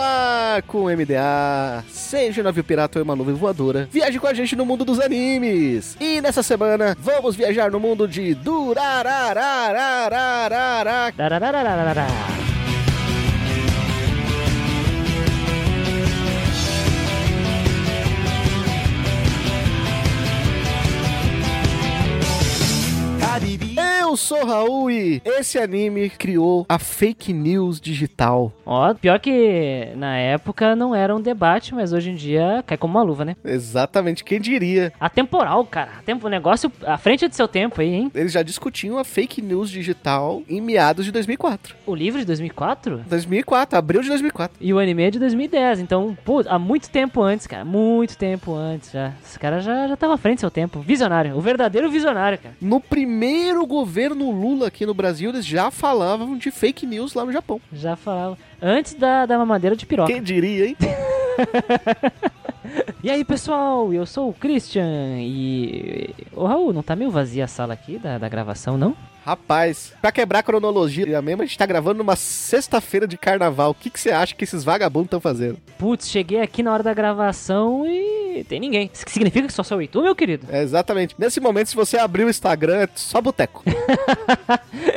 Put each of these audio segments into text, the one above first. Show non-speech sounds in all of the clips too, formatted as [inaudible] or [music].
Ar com MDA. Seja navio pirata ou uma nuvem voadora, viaje com a gente no mundo dos animes. E nessa semana, vamos viajar no mundo de Durarararararara. Darararararara. Eu sou Raul esse anime criou a fake news digital. Ó, pior que na época não era um debate, mas hoje em dia cai como uma luva, né? Exatamente, quem diria? Atemporal, cara. Tempo, negócio à frente do seu tempo aí, hein? Eles já discutiam a fake news digital em meados de 2004. O livro de 2004 2004, abril de 2004. e o anime é de 2010. Então, pô, há muito tempo antes, cara. Muito tempo antes já. Esse cara já, já tava à frente do seu tempo. Visionário. O verdadeiro visionário, cara. No primeiro governo Lula aqui no Brasil, eles já falavam de fake news lá no Japão. Já falava. Antes da, da mamadeira de piroca. Quem diria, hein? [laughs] E aí, pessoal, eu sou o Christian e. Ô Raul, não tá meio vazia a sala aqui da, da gravação, não? Rapaz, pra quebrar a cronologia mesmo, a gente tá gravando numa sexta-feira de carnaval. O que que você acha que esses vagabundos estão fazendo? Putz, cheguei aqui na hora da gravação e tem ninguém. Isso que significa que só sou eu e tu, meu querido? É, exatamente. Nesse momento, se você abrir o Instagram, é só boteco. [laughs]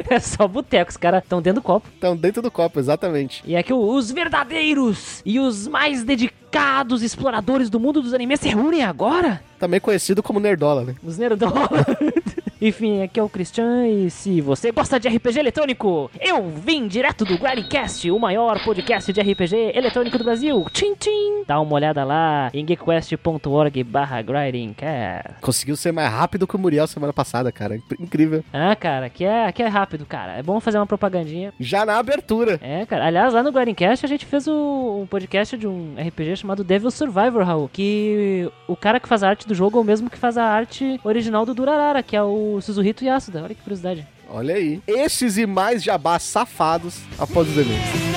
É só boteco, os caras estão dentro do copo. Estão dentro do copo, exatamente. E é que os verdadeiros e os mais dedicados exploradores do mundo dos animes se reúnem agora? Também conhecido como Nerdola, né? Os nerdola. [laughs] Enfim, aqui é o Christian e se você gosta de RPG eletrônico, eu vim direto do Grindcast, o maior podcast de RPG eletrônico do Brasil. Tchim, tchim. Dá uma olhada lá em geekquest.org barra grindcast. Conseguiu ser mais rápido que o Muriel semana passada, cara. Inc- Incrível. Ah, cara, aqui é, aqui é rápido, cara. É bom fazer uma propagandinha. Já na abertura. É, cara. Aliás, lá no Grindcast a gente fez o, um podcast de um RPG chamado Devil Survivor, Raul. Que o cara que faz a arte do jogo é o mesmo que faz a arte original do Durarara, que é o Suzuhito Yasuda. Olha que curiosidade. Olha aí. Esses e mais jabás safados após os eventos.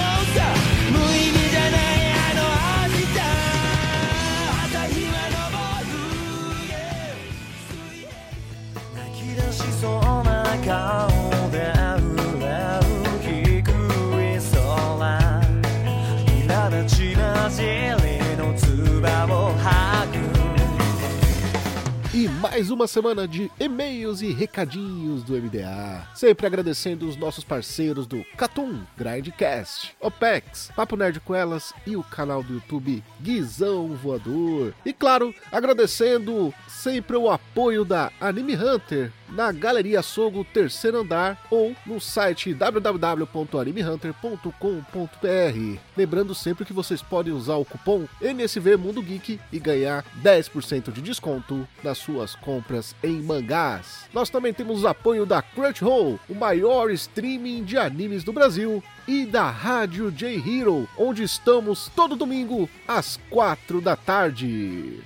E mais uma semana de e-mails e recadinhos do MDA. Sempre agradecendo os nossos parceiros do Catum, Grindcast, OPEX, Papo Nerd com Elas e o canal do YouTube Guizão Voador. E claro, agradecendo sempre o apoio da Anime Hunter na Galeria Sogo Terceiro Andar ou no site www.animehunter.com.br. Lembrando sempre que vocês podem usar o cupom NSV Mundo Geek e ganhar 10% de desconto nas suas compras em mangás. Nós também temos o apoio da Crunchyroll, o maior streaming de animes do Brasil, e da Rádio J Hero, onde estamos todo domingo às 4 da tarde.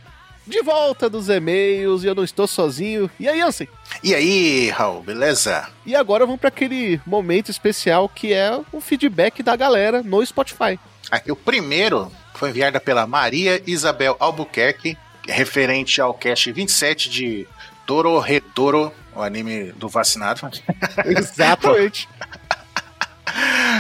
De volta dos e-mails e eu não estou sozinho. E aí, Ansem? E aí, Raul, beleza? E agora vamos para aquele momento especial que é o feedback da galera no Spotify. Aqui o primeiro foi enviado pela Maria Isabel Albuquerque, referente ao cast 27 de Dororedoro, o anime do vacinado. [laughs] Exatamente. [laughs]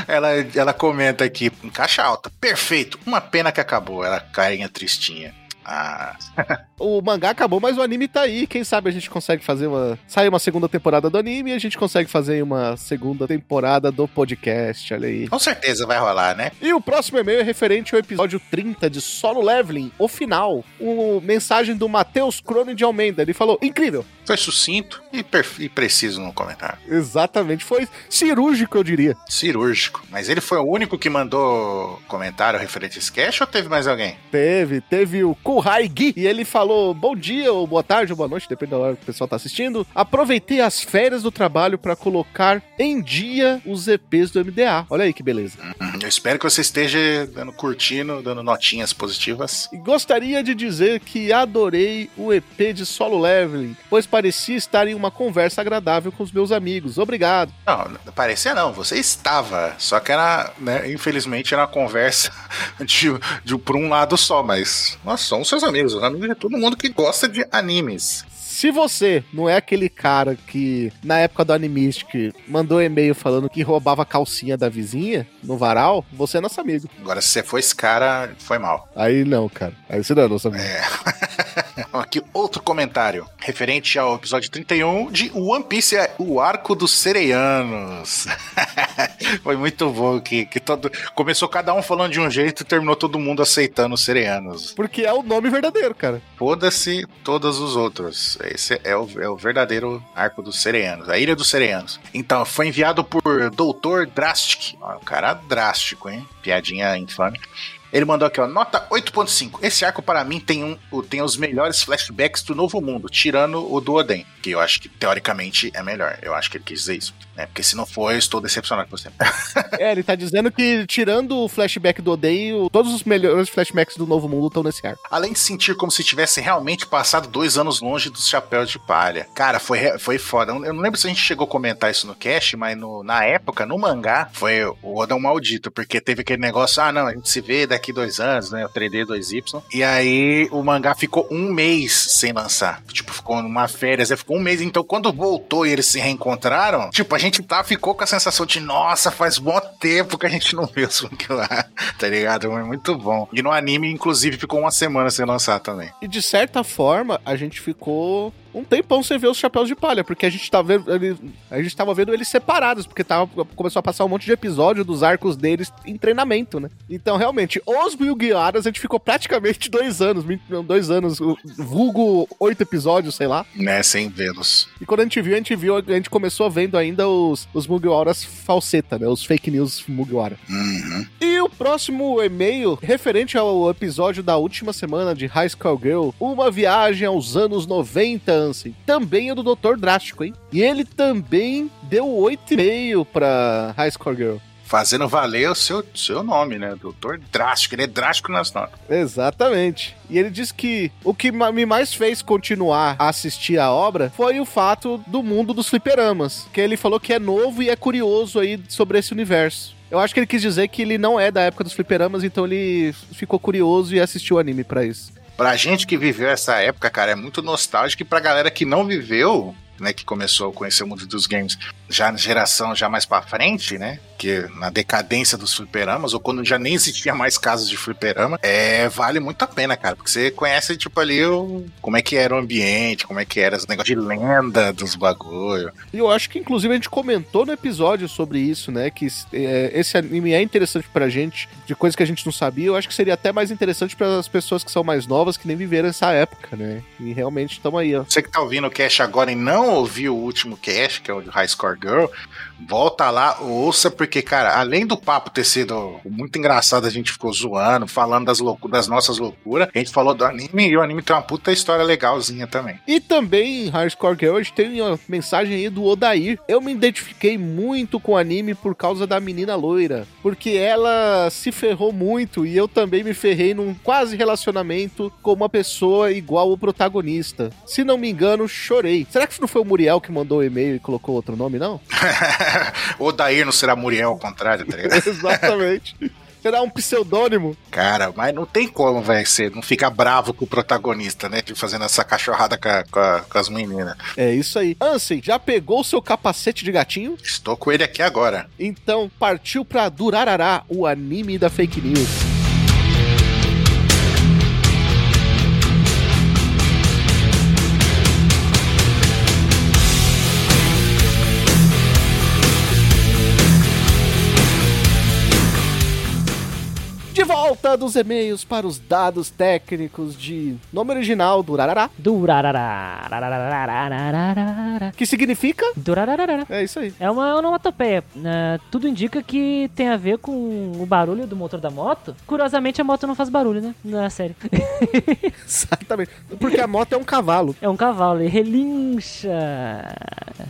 Ela, ela comenta aqui, em caixa alta, perfeito, uma pena que acabou, ela carinha tristinha. Ah, [laughs] o mangá acabou, mas o anime tá aí. Quem sabe a gente consegue fazer uma. Sair uma segunda temporada do anime e a gente consegue fazer uma segunda temporada do podcast. Olha aí. com certeza vai rolar, né? E o próximo e-mail é referente ao episódio 30 de Solo Leveling, o final. O mensagem do Matheus Crono de Almeida. Ele falou: incrível! Foi sucinto e, e preciso no comentário. Exatamente. Foi cirúrgico, eu diria. Cirúrgico. Mas ele foi o único que mandou comentário referente a esse ou teve mais alguém? Teve, teve o Kuhai Gui e ele falou: Bom dia, ou boa tarde, ou boa noite, depende da hora que o pessoal tá assistindo. Aproveitei as férias do trabalho pra colocar em dia os EPs do MDA. Olha aí que beleza. Hum, Eu espero que você esteja dando curtindo, dando notinhas positivas. E gostaria de dizer que adorei o EP de solo leveling, pois parecia estar em uma conversa agradável com os meus amigos. Obrigado. Não, não parecia não, você estava. Só que era, né, infelizmente, era uma conversa [laughs] de, de por um lado só, mas nós somos seus amigos, os amigos de todo mundo que gosta de animes. Se você não é aquele cara que, na época do Animistic, mandou e-mail falando que roubava a calcinha da vizinha no varal, você é nosso amigo. Agora, se você for esse cara, foi mal. Aí não, cara. Aí você não é nosso amigo. É. [laughs] Aqui outro comentário, referente ao episódio 31 de One Piece, é o arco dos sereianos. [laughs] Foi muito bom que, que todo começou cada um falando de um jeito e terminou todo mundo aceitando os sereianos. Porque é o nome verdadeiro, cara. Foda-se todos os outros. Esse é o, é o verdadeiro arco dos sereianos, a Ilha dos Sereianos. Então, foi enviado por Dr. Drastic. Ó, um cara drástico, hein? Piadinha infame. Ele mandou aqui, ó, nota 8.5. Esse arco, para mim, tem, um, tem os melhores flashbacks do Novo Mundo, tirando o do Oden, que eu acho que, teoricamente, é melhor. Eu acho que ele quis dizer isso. Né? Porque se não for, eu estou decepcionado com você. É, ele tá dizendo que, tirando o flashback do Odeio, todos os melhores flashbacks do Novo Mundo estão nesse arco. Além de sentir como se tivesse realmente passado dois anos longe dos chapéus de palha. Cara, foi, foi foda. Eu não lembro se a gente chegou a comentar isso no cast, mas no- na época, no mangá, foi o Odão maldito, porque teve aquele negócio, ah, não, a gente se vê daqui dois anos, né? O 3D, 2Y. E aí o mangá ficou um mês sem lançar. Tipo, ficou numa férias, ficou um mês. Então, quando voltou e eles se reencontraram, tipo, a gente tá, ficou com a sensação de, nossa, faz bom tempo que a gente não vê o Sunk lá, [laughs] tá ligado? Foi muito bom. E no anime, inclusive, ficou uma semana sem lançar também. E de certa forma, a gente ficou um tempão sem ver os chapéus de palha, porque a gente, tá vendo, ele- a gente tava vendo eles separados, porque tava, começou a passar um monte de episódio dos arcos deles em treinamento, né? Então, realmente, os Guiaras, a gente ficou praticamente [laughs] dois anos, dois anos, vulgo oito episódios, sei lá. Né, sem vê-los. E quando a gente viu, a gente viu, a gente começou vendo ainda os, os Mugiwaras falseta, né? Os fake news Mugiwara. Uhum. E o próximo e-mail, referente ao episódio da última semana de High School Girl, uma viagem aos anos 90, Ansem. Também é do Dr. Drástico, hein? E ele também deu 8,5 pra High School Girl. Fazendo valer o seu, seu nome, né? Doutor Drástico. Ele é drástico nas notas. Exatamente. E ele diz que o que me mais fez continuar a assistir a obra foi o fato do mundo dos fliperamas. Que ele falou que é novo e é curioso aí sobre esse universo. Eu acho que ele quis dizer que ele não é da época dos fliperamas, então ele ficou curioso e assistiu o anime pra isso. Pra gente que viveu essa época, cara, é muito nostálgico. E pra galera que não viveu, né? Que começou a conhecer o mundo dos games já na geração já mais pra frente, né? Que na decadência dos fliperamas, ou quando já nem existia mais casos de fliperama, é, vale muito a pena, cara. Porque você conhece, tipo, ali o, como é que era o ambiente, como é que era esse negócio de lenda dos bagulho. E eu acho que, inclusive, a gente comentou no episódio sobre isso, né? Que é, esse anime é interessante pra gente, de coisas que a gente não sabia. Eu acho que seria até mais interessante para as pessoas que são mais novas, que nem viveram essa época, né? E realmente estamos aí, ó. Você que tá ouvindo o cast agora e não ouviu o último cast, que é o de High Score Girl, volta lá, ouça, porque, cara, além do papo ter sido muito engraçado, a gente ficou zoando, falando das, loucu das nossas loucuras, a gente falou do anime e o anime tem uma puta história legalzinha também. E também Hardcore Girl, a gente tem uma mensagem aí do Odair. Eu me identifiquei muito com o anime por causa da menina loira, porque ela se ferrou muito e eu também me ferrei num quase relacionamento com uma pessoa igual o protagonista. Se não me engano, chorei. Será que não foi o Muriel que mandou o e-mail e colocou outro nome, não? [laughs] [laughs] o Dair não será Muriel ao contrário, tá ligado? [laughs] Exatamente. Será um pseudônimo? Cara, mas não tem como, velho, você não ficar bravo com o protagonista, né? De fazendo essa cachorrada com, a- com a- com as meninas. É isso aí. Ansem, já pegou o seu capacete de gatinho? Estou com ele aqui agora. Então partiu pra Durarará, o anime da fake news. volta dos e-mails para os dados técnicos de nome original do Rarará. Do Que significa? Do É isso aí. É uma onomatopeia. Uh, tudo indica que tem a ver com o barulho do motor da moto. Curiosamente, a moto não faz barulho, né? Na série. Exatamente. Porque a moto é um cavalo. É um cavalo. E relincha.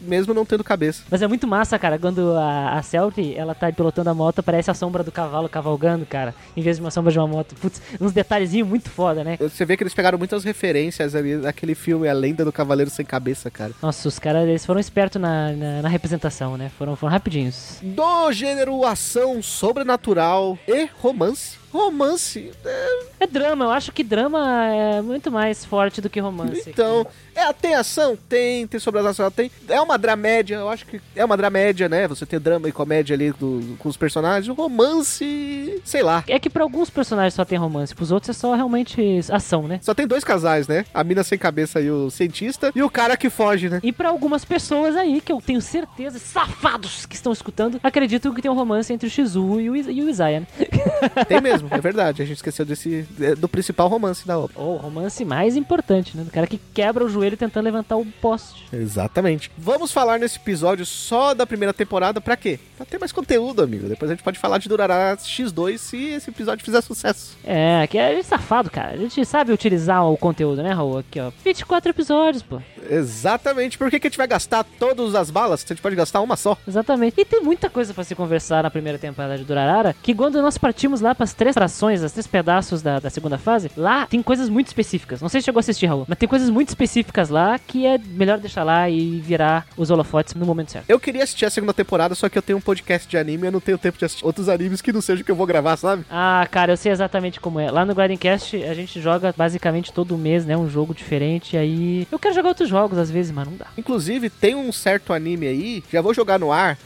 Mesmo não tendo cabeça. Mas é muito massa, cara. Quando a, a Selfie, ela tá pilotando a moto, parece a sombra do cavalo cavalgando, cara. Em vez de uma sombra de uma moto. Putz, uns detalhezinhos muito foda, né? Você vê que eles pegaram muitas referências ali naquele filme A Lenda do Cavaleiro Sem Cabeça, cara. Nossa, os caras, eles foram espertos na, na, na representação, né? Foram, foram rapidinhos. Do gênero ação sobrenatural e romance. Romance, é, É drama, eu acho que drama é muito mais forte do que romance. então, é, tem ação? Tem, tem sobrenatural? Tem. É uma dramédia, eu acho que é uma dramédia, né? Você tem drama e comédia ali do- com os personagens. Romance, sei lá. É que pra alguns personagens só tem romance, pros outros é só realmente ação, né? Só tem dois casais, né? A mina sem cabeça e o cientista. E o cara que foge, né? E pra algumas pessoas aí, que eu tenho certeza, safados que estão escutando, acreditam que tem um romance entre o Shizu e o, e o Isaiah, né? [laughs] Tem mesmo, é verdade. A gente esqueceu desse do principal romance da obra. O romance mais importante, né? Do cara que quebra o joelho tentando levantar o poste. Exatamente. Vamos falar nesse episódio só da primeira temporada pra quê? Pra ter mais conteúdo, amigo. Depois a gente pode falar de Durará X2 se esse episódio fizer sucesso. É, que é safado, cara. A gente sabe utilizar o conteúdo, né, Raul? Aqui, ó. 24 episódios, pô. Exatamente. Por que, que a gente vai gastar todas as balas? A gente pode gastar uma só. Exatamente. E tem muita coisa pra se conversar na primeira temporada de Durarara, que quando nós partimos lá pras três frações, as três pedaços da, da segunda fase, lá tem coisas muito específicas. Não sei se chegou a assistir, Raul, mas tem coisas muito específicas lá que é melhor deixar lá e virar os holofotes no momento certo. Eu queria assistir a segunda temporada, só que eu tenho um podcast de anime e eu não tenho tempo de assistir outros animes que não seja o que eu vou gravar, sabe? Ah, cara, eu sei exatamente como é. Lá no Grindcast a gente joga basicamente todo mês, né? Um jogo diferente. Aí eu quero jogar outros jogos às vezes, mas não dá. Inclusive, tem um certo anime aí, já vou jogar no ar,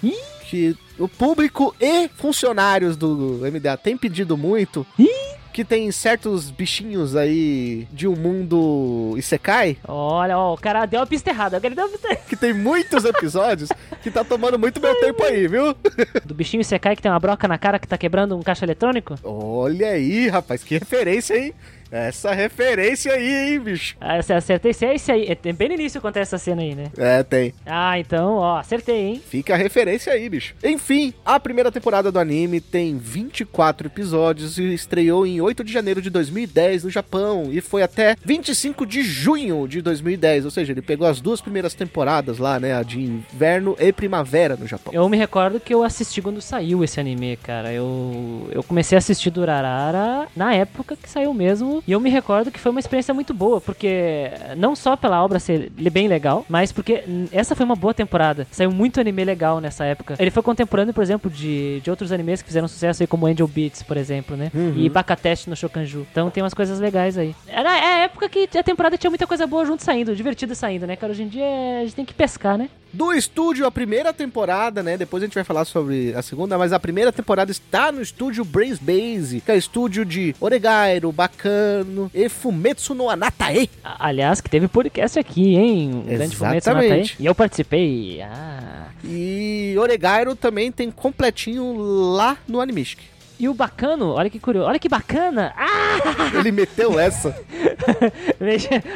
que o público e funcionários do MDA tem pedido muito. Que tem certos bichinhos aí de um mundo Isekai, Olha, ó, o cara deu a pista errada. Ele deu a pista que tem muitos episódios, que tá tomando muito meu tempo aí, viu? [laughs] Do bichinho Sekai que tem uma broca na cara que tá quebrando um caixa eletrônico? Olha aí, rapaz, que referência, hein? Essa referência aí, hein, bicho? Ah, você acertei. Se é esse aí. É bem no início acontece essa cena aí, né? É, tem. Ah, então, ó, acertei, hein? Fica a referência aí, bicho. Enfim, a primeira temporada do anime tem 24 episódios e estreou em 8 de janeiro de 2010 no Japão e foi até 25 de junho de 2010, ou seja, ele pegou as duas primeiras temporadas lá, né, a de inverno e primavera no Japão. Eu me recordo que eu assisti quando saiu esse anime, cara. Eu, eu comecei a assistir Durarara na época que saiu mesmo. E eu me recordo que foi uma experiência muito boa, porque não só pela obra ser bem legal, mas porque essa foi uma boa temporada. Saiu muito anime legal nessa época. Ele foi contemporâneo, por exemplo, de, de outros animes que fizeram sucesso aí, como Angel Beats, por exemplo, né? E Bakatesh no Shokanju. Então tem umas coisas legais aí. Era é a época que a temporada tinha muita coisa boa junto saindo, divertida saindo, né, cara? Hoje em dia a gente tem que pescar, né? Do estúdio, a primeira temporada, né? Depois a gente vai falar sobre a segunda, mas a primeira temporada está no estúdio Brains Base, que é estúdio de Oregairo, Bacano e Fumetsu no Anatae. Aliás, que teve podcast aqui, hein? Um grande Fumetsu Exatamente. Natai. E eu participei. Ah. E Oregairo também tem completinho lá no Animistic. E o bacano, olha que curioso, olha que bacana. Ah! Ele meteu essa. [laughs]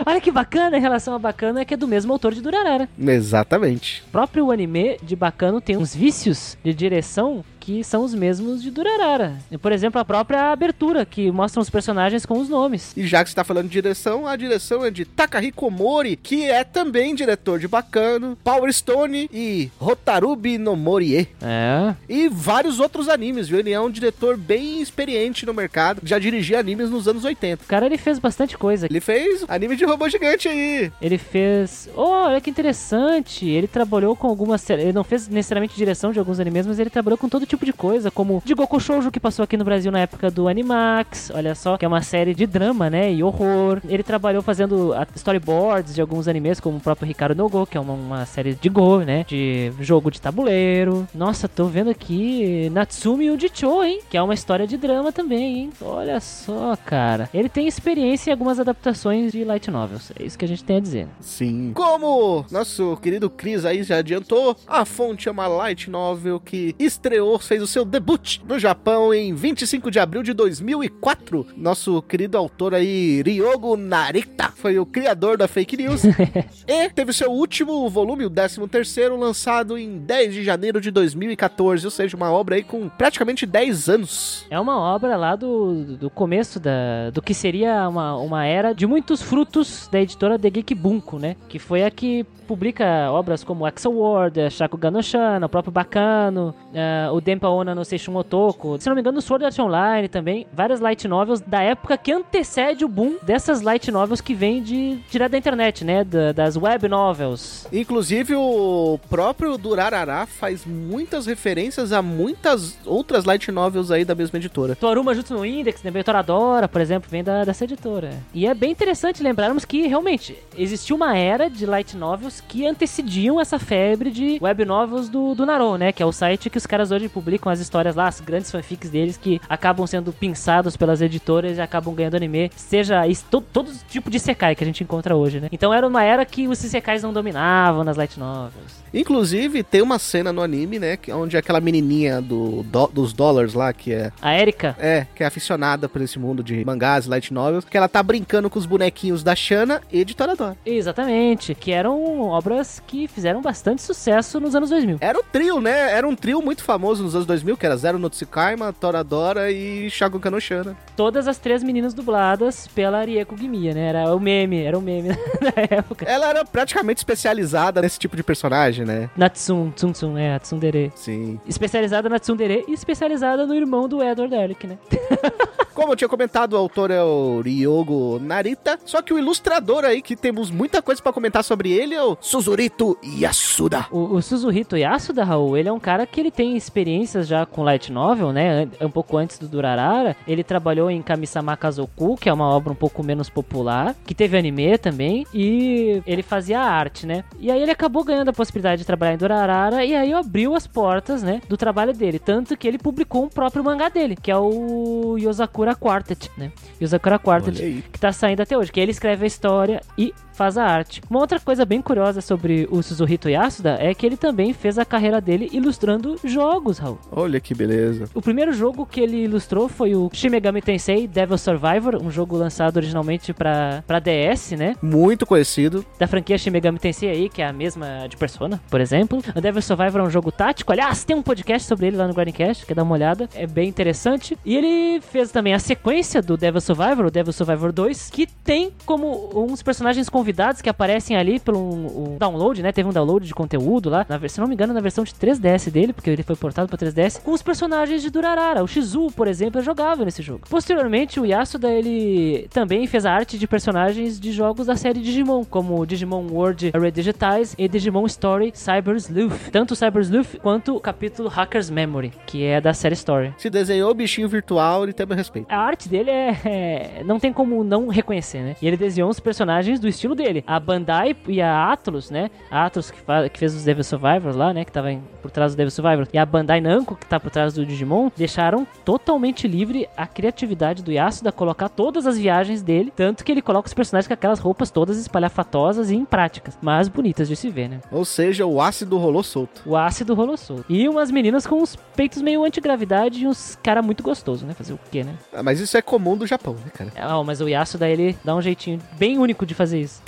Olha que bacana em relação a bacano é que é do mesmo autor de Durarara. Exatamente. O próprio anime de bacano tem uns vícios de direção que são os mesmos de Durarara. Por exemplo, a própria abertura, que mostra os personagens com os nomes. E já que você tá falando de direção, a direção é de Takahiko Mori, que é também diretor de Bacano, Power Stone e Hotarubi no Morie. É. E vários outros animes, viu? Ele é um diretor bem experiente no mercado, já dirigia animes nos anos 80. O cara, ele fez bastante coisa. Ele fez anime de robô gigante aí. Ele fez. Oh, olha que interessante. Ele trabalhou com algumas. Ele não fez necessariamente direção de alguns animes, mas ele trabalhou com todo tipo de coisa, como de Goku Shoujo, que passou aqui no Brasil na época do Animax. Olha só, que é uma série de drama, né? E horror. Ele trabalhou fazendo storyboards de alguns animes, como o próprio Ricardo no Go, que é uma, uma série de Go, né? De jogo de tabuleiro. Nossa, tô vendo aqui Natsumi Ujicho, hein? Que é uma história de drama também, hein? Olha só, cara. Ele tem experiência em algumas adaptações de light novels. É isso que a gente tem a dizer. Sim. Como nosso querido Cris aí já adiantou, a fonte é uma light novel que estreou fez o seu debut no Japão em 25 de abril de 2004. Nosso querido autor aí, Ryogo Narita, foi o criador da fake news. [laughs] e teve seu último volume, o 13 terceiro, lançado em 10 de janeiro de 2014, ou seja, uma obra aí com praticamente 10 anos. É uma obra lá do, do começo da, do que seria uma, uma era de muitos frutos da editora The Geek Bunko, né? Que foi a que publica obras como Axel Ward, Shakugan no Shana, o próprio Bacano, uh, o Denpa Ona no Seishun Otoko, se não me engano, Sword Art Online também, várias light novels da época que antecede o boom dessas light novels que vem de direto da internet, né? Da, das web novels. Inclusive, o próprio Durarara faz muitas referências a muitas outras light novels aí da mesma editora. Toruma Jutsu no Index, né? Toradora, por exemplo, vem da, dessa editora. E é bem interessante lembrarmos que realmente existiu uma era de light novels que antecediam essa febre de web novels do, do Naro, né? Que é o site que os caras hoje publicam as histórias lá, as grandes fanfics deles que acabam sendo pinçados pelas editoras e acabam ganhando anime, seja isso, todo, todo tipo de Sekai que a gente encontra hoje, né? Então era uma era que os Sekais não dominavam nas light novels. Inclusive, tem uma cena no anime, né? Onde aquela menininha do, do dos dólares lá, que é. A Erika? É, que é aficionada por esse mundo de mangás, light novels, que ela tá brincando com os bonequinhos da Shana e de Toradora. Exatamente, que eram obras que fizeram bastante sucesso nos anos 2000. Era o trio, né? Era um trio muito famoso nos anos 2000, que era Zero no Tsukaima, Toradora e Shakugan no Shana. Todas as três meninas dubladas pela Rieko Gimiya, né? Era o meme, era o meme [laughs] na época. Ela era praticamente especializada nesse tipo de personagem, né? Natsun, Tsum Tsum, é, a Tsundere. Sim. Especializada na Tsundere e especializada no irmão do Edward Elric, né? [laughs] Como eu tinha comentado, o autor é o Ryogo Narita, só que o ilustrador aí, que temos muita coisa para comentar sobre ele, é o Suzurito Yasuda. O, o Suzuhito Yasuda, Raul, ele é um cara que ele tem experiências já com light novel, né? Um pouco antes do Durarara. Ele trabalhou em Kamisama Kazoku, que é uma obra um pouco menos popular, que teve anime também, e ele fazia arte, né? E aí ele acabou ganhando a possibilidade de trabalhar em Durarara, e aí abriu as portas, né, do trabalho dele. Tanto que ele publicou um próprio mangá dele, que é o Yosakura Quartet, né? Yosakura Quartet, que tá saindo até hoje, que ele escreve a história e faz a arte. Uma outra coisa bem curiosa sobre o Suzuhito Yasuda é que ele também fez a carreira dele ilustrando jogos, Raul. Olha que beleza. O primeiro jogo que ele ilustrou foi o Shin Megami Tensei Devil Survivor, um jogo lançado originalmente para DS, né? Muito conhecido. Da franquia Shin Megami Tensei aí, que é a mesma de Persona, por exemplo. O Devil Survivor é um jogo tático. Aliás, tem um podcast sobre ele lá no Guardiancast, quer dar uma olhada. É bem interessante. E ele fez também a sequência do Devil Survivor, o Devil Survivor 2, que tem como uns personagens convidados convidados que aparecem ali pelo um, um download, né? Teve um download de conteúdo lá, na, se não me engano, na versão de 3DS dele, porque ele foi portado para 3DS, com os personagens de Durarara. O Shizu, por exemplo, é jogável nesse jogo. Posteriormente, o Yasuda, ele também fez a arte de personagens de jogos da série Digimon, como Digimon World Redigitize e Digimon Story Cyber Sleuth. Tanto Cyber Sleuth quanto o capítulo Hacker's Memory, que é da série Story. Se desenhou o bichinho virtual, ele tem meu respeito. A arte dele é, é, não tem como não reconhecer, né? E ele desenhou os personagens do estilo dele. A Bandai e a Atlus, né? A Atlus que, faz, que fez os Devil Survivors lá, né? Que tava em, por trás do Devil Survivors. E a Bandai Namco, que tá por trás do Digimon, deixaram totalmente livre a criatividade do Yasuda colocar todas as viagens dele. Tanto que ele coloca os personagens com aquelas roupas todas espalhafatosas e impráticas. Mas bonitas de se ver, né? Ou seja, o ácido rolou solto. O ácido rolou solto. E umas meninas com uns peitos meio antigravidade e uns cara muito gostoso, né? Fazer o quê, né? Ah, mas isso é comum do Japão, né, cara? Ah, mas o Yasuda, ele dá um jeitinho bem único de fazer isso.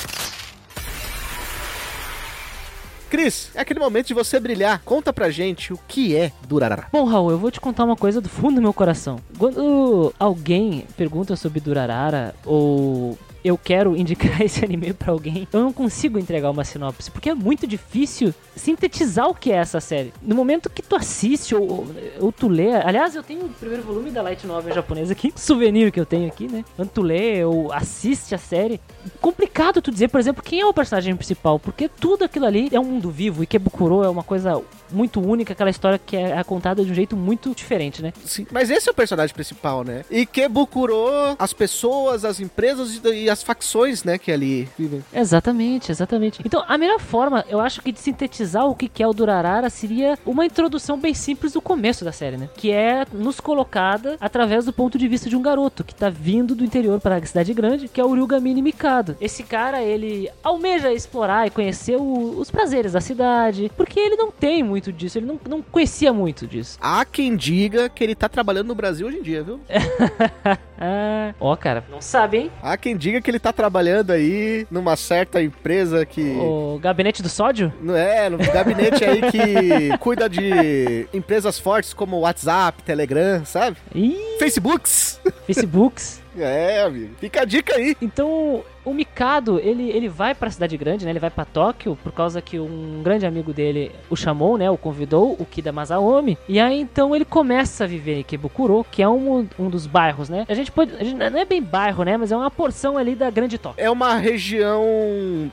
Cris, é aquele momento de você brilhar. Conta pra gente o que é Durarara. Bom, Raul, eu vou te contar uma coisa do fundo do meu coração. Quando alguém pergunta sobre Durarara ou eu quero indicar [laughs] esse anime pra alguém, eu não consigo entregar uma sinopse, porque é muito difícil sintetizar o que é essa série. No momento que tu assiste ou, ou tu lê, aliás, eu tenho o primeiro volume da Light Novel japonesa aqui, [laughs] souvenir que eu tenho aqui, né? Quando tu lê ou assiste a série, complicado tu dizer, por exemplo, quem é o personagem principal, porque tudo aquilo ali é um mundo vivo e Kebukuro é uma coisa muito única, aquela história que é contada de um jeito muito diferente, né? Sim, mas esse é o personagem principal, né? E Kebukuro, as pessoas, as empresas e as facções, né, que ali vivem. Exatamente, exatamente. Então, a melhor forma, eu acho que de sintetizar o que é o Durarara seria uma introdução bem simples do começo da série, né? Que é nos colocada através do ponto de vista de um garoto que tá vindo do interior para a cidade grande, que é o Ryugamine Mikado. Esse cara, ele almeja explorar e conhecer o, os prazeres da cidade, porque ele não tem muito muito disso, ele não, não conhecia muito disso. Há quem diga que ele tá trabalhando no Brasil hoje em dia, viu? [laughs] Ah, ó, cara, não sabe, hein? Há quem diga que ele tá trabalhando aí numa certa empresa que. O gabinete do sódio? Não é, no gabinete aí que [laughs] cuida de empresas fortes como WhatsApp, Telegram, sabe? Ih, Facebooks. Facebooks. [laughs] É, amigo. Fica a dica aí. Então, o Mikado, ele, ele vai pra cidade grande, né? Ele vai pra Tóquio por causa que um grande amigo dele o chamou, né? O convidou, o Kida Masaomi. E aí, então, ele começa a viver em Ikebukuro, que é um, um dos bairros, né? A gente pode... A gente, não é bem bairro, né? Mas é uma porção ali da grande Tóquio. É uma região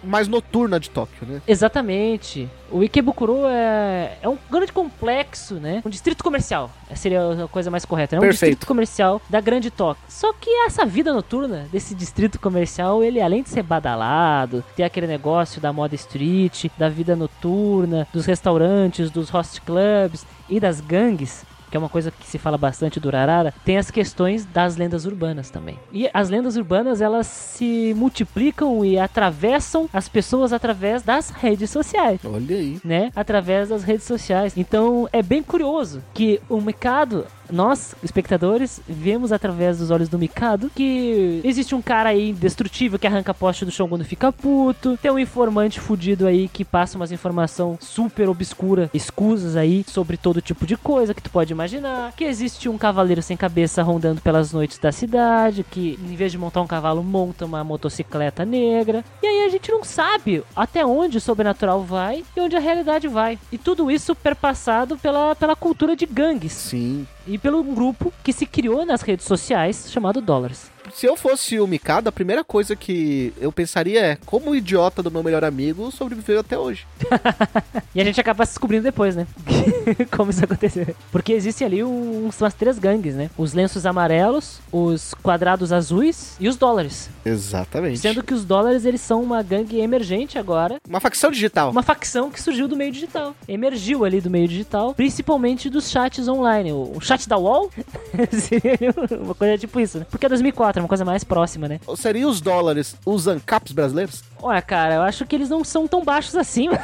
mais noturna de Tóquio, né? Exatamente. O Ikebukuro é, é um grande complexo, né? Um distrito comercial. Seria a coisa mais correta. né? É um Perfeito. distrito comercial da Grande Tóquio. Só que essa vida noturna desse distrito comercial, ele além de ser badalado, ter aquele negócio da moda street, da vida noturna, dos restaurantes, dos host clubs e das gangues, que é uma coisa que se fala bastante do Urarara, tem as questões das lendas urbanas também. E as lendas urbanas, elas se multiplicam e atravessam as pessoas através das redes sociais Olha aí. né, através das redes sociais. Então é bem curioso que o Mikado, nós, espectadores, vemos através dos olhos do Mikado que existe um cara aí indestrutível que arranca poste do chão quando fica puto, tem um informante fudido aí que passa umas informação super obscura, escusas aí sobre todo tipo de coisa que tu pode imaginar, que existe um cavaleiro sem cabeça rondando pelas noites da cidade, que em vez de montar um cavalo monta uma motocicleta negra. E aí a gente não sabe até onde o sobrenatural vai e onde a realidade vai. E tudo isso perpassado pela, pela cultura de gangues Sim. E pelo um grupo que se criou nas redes sociais chamado Dólares. Se eu fosse o Mikado, a primeira coisa que eu pensaria é como o idiota do meu melhor amigo sobreviveu até hoje. [laughs] E a gente acaba se descobrindo depois, né? [laughs] Como isso aconteceu. Porque existem ali uns, umas três gangues, né? Os lenços amarelos, os quadrados azuis e os dólares. Exatamente. Sendo que os dólares, eles são uma gangue emergente agora. Uma facção digital. Uma facção que surgiu do meio digital. Emergiu ali do meio digital, principalmente dos chats online. O, o chat da UOL [laughs] seria uma coisa tipo isso, né? Porque é 2004, é uma coisa mais próxima, né? Seriam os dólares os ANCAPs brasileiros? Olha, cara, eu acho que eles não são tão baixos assim. [laughs]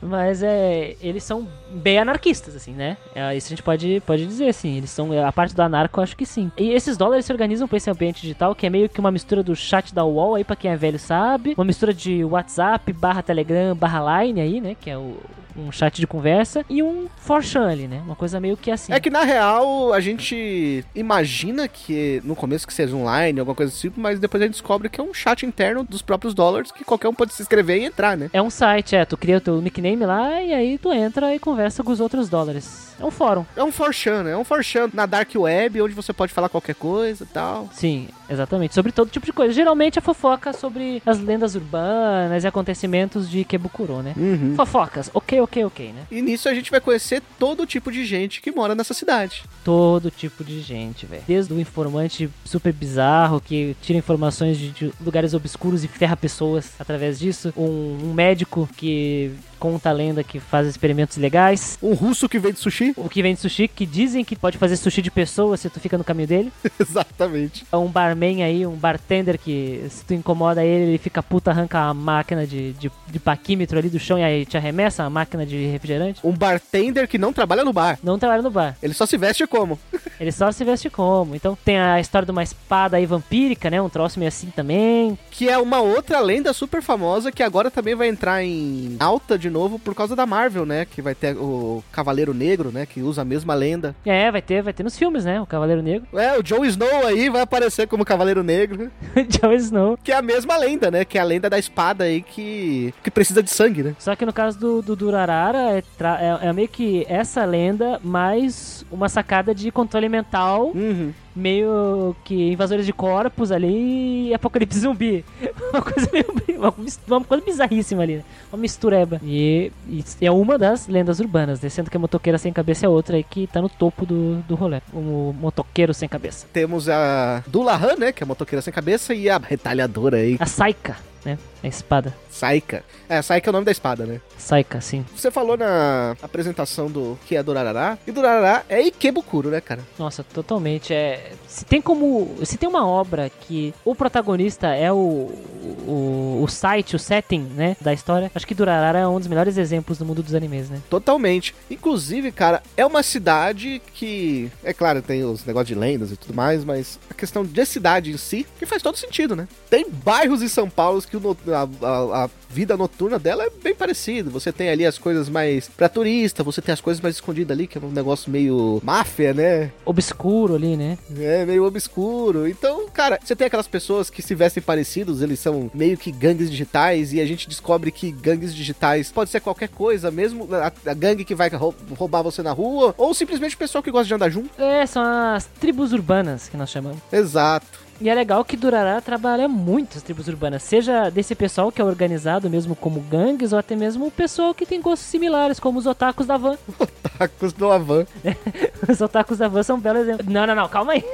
Mas é, eles são bem anarquistas, assim, né? É, isso a gente pode, pode dizer, assim. Eles são. A parte do anarco, eu acho que sim. E esses dólares se organizam pra esse ambiente digital, que é meio que uma mistura do chat da UOL aí, pra quem é velho sabe. Uma mistura de WhatsApp, barra Telegram, barra Line aí, né? Que é o, um chat de conversa. E um 4chan ali, né? Uma coisa meio que assim. É que na real a gente imagina que no começo que seja online, alguma coisa assim, mas depois a gente descobre que é um chat interno dos próprios dólares que qualquer um pode se inscrever e entrar, né? É um site, é. Tu cria o teu nickname lá e aí tu entra e conversa com os outros dólares. É um fórum. É um 4chan, né? É um 4chan na dark web, onde você pode falar qualquer coisa e tal. Sim, exatamente. Sobre todo tipo de coisa. Geralmente é fofoca sobre as lendas urbanas e acontecimentos de Kebukuro, né? Uhum. Fofocas, ok, ok, ok, né? E nisso a gente vai conhecer todo tipo de gente que mora nessa cidade. Todo tipo de gente, velho. Desde o informante super bizarro que tira informações de, de lugares obscuros e ferra pessoas através disso. Um, um médico que conta a lenda que faz experimentos legais. Um russo que vende sushi? O que vende sushi, que dizem que pode fazer sushi de pessoa se tu fica no caminho dele. [laughs] Exatamente. É um barman aí, um bartender que se tu incomoda ele, ele fica puta, arranca a máquina de, de, de paquímetro ali do chão e aí te arremessa a máquina de refrigerante. Um bartender que não trabalha no bar. Não trabalha no bar. Ele só se veste como? [laughs] Ele só se veste como. Então tem a história de uma espada aí vampírica, né? Um troço meio assim também. Que é uma outra lenda super famosa que agora também vai entrar em alta de novo por causa da Marvel, né? Que vai ter o Cavaleiro Negro, né? Que usa a mesma lenda. É, vai ter, vai ter nos filmes, né? O Cavaleiro Negro. É, o Jon Snow aí vai aparecer como Cavaleiro Negro. [laughs] Jon Snow. Que é a mesma lenda, né? Que é a lenda da espada aí que, que precisa de sangue, né? Só que no caso do, do Durarara, é, tra- é- é meio que essa lenda mais uma sacada de controle mental Uhum. meio que invasores de corpos ali e apocalipse zumbi. [laughs] Uma coisa meio. Uma, uma coisa bizarríssima ali, né? Uma mistureba. E, e é uma das lendas urbanas, né? Sendo que a motoqueira sem cabeça é outra aí que tá no topo do, do rolê. O motoqueiro sem cabeça. Temos a Dulahan, né? Que é a motoqueira sem cabeça, e a retalhadora aí, A Saika, né? A espada. Saika. É, Saika é o nome da espada, né? Saika, sim. Você falou na apresentação do que é Durarará, e Durarará é Ikebukuro, né, cara? Nossa, totalmente. É, se tem como. Se tem uma obra que o protagonista é o, o, o site, o setting, né, da história, acho que Durarara é um dos melhores exemplos do mundo dos animes, né? Totalmente. Inclusive, cara, é uma cidade que, é claro, tem os negócios de lendas e tudo mais, mas a questão de cidade em si, que faz todo sentido, né? Tem bairros em São Paulo que o a, a- a vida noturna dela é bem parecida. Você tem ali as coisas mais pra turista, você tem as coisas mais escondidas ali, que é um negócio meio máfia, né? Obscuro ali, né? É, meio obscuro. Então, cara, você tem aquelas pessoas que se vestem parecidos, eles são meio que gangues digitais, e a gente descobre que gangues digitais pode ser qualquer coisa, mesmo a, a gangue que vai rou- roubar você na rua, ou simplesmente o pessoal que gosta de andar junto. É, são as tribos urbanas que nós chamamos. Exato. E é legal que Durará trabalha muito as tribos urbanas, seja desse pessoal que é organizado mesmo como gangues, ou até mesmo o pessoal que tem gostos similares, como os otakus da van. [laughs] Tacos do Avan. [laughs] Os otakus da van são um belo exemplo. Não, não, não, calma aí.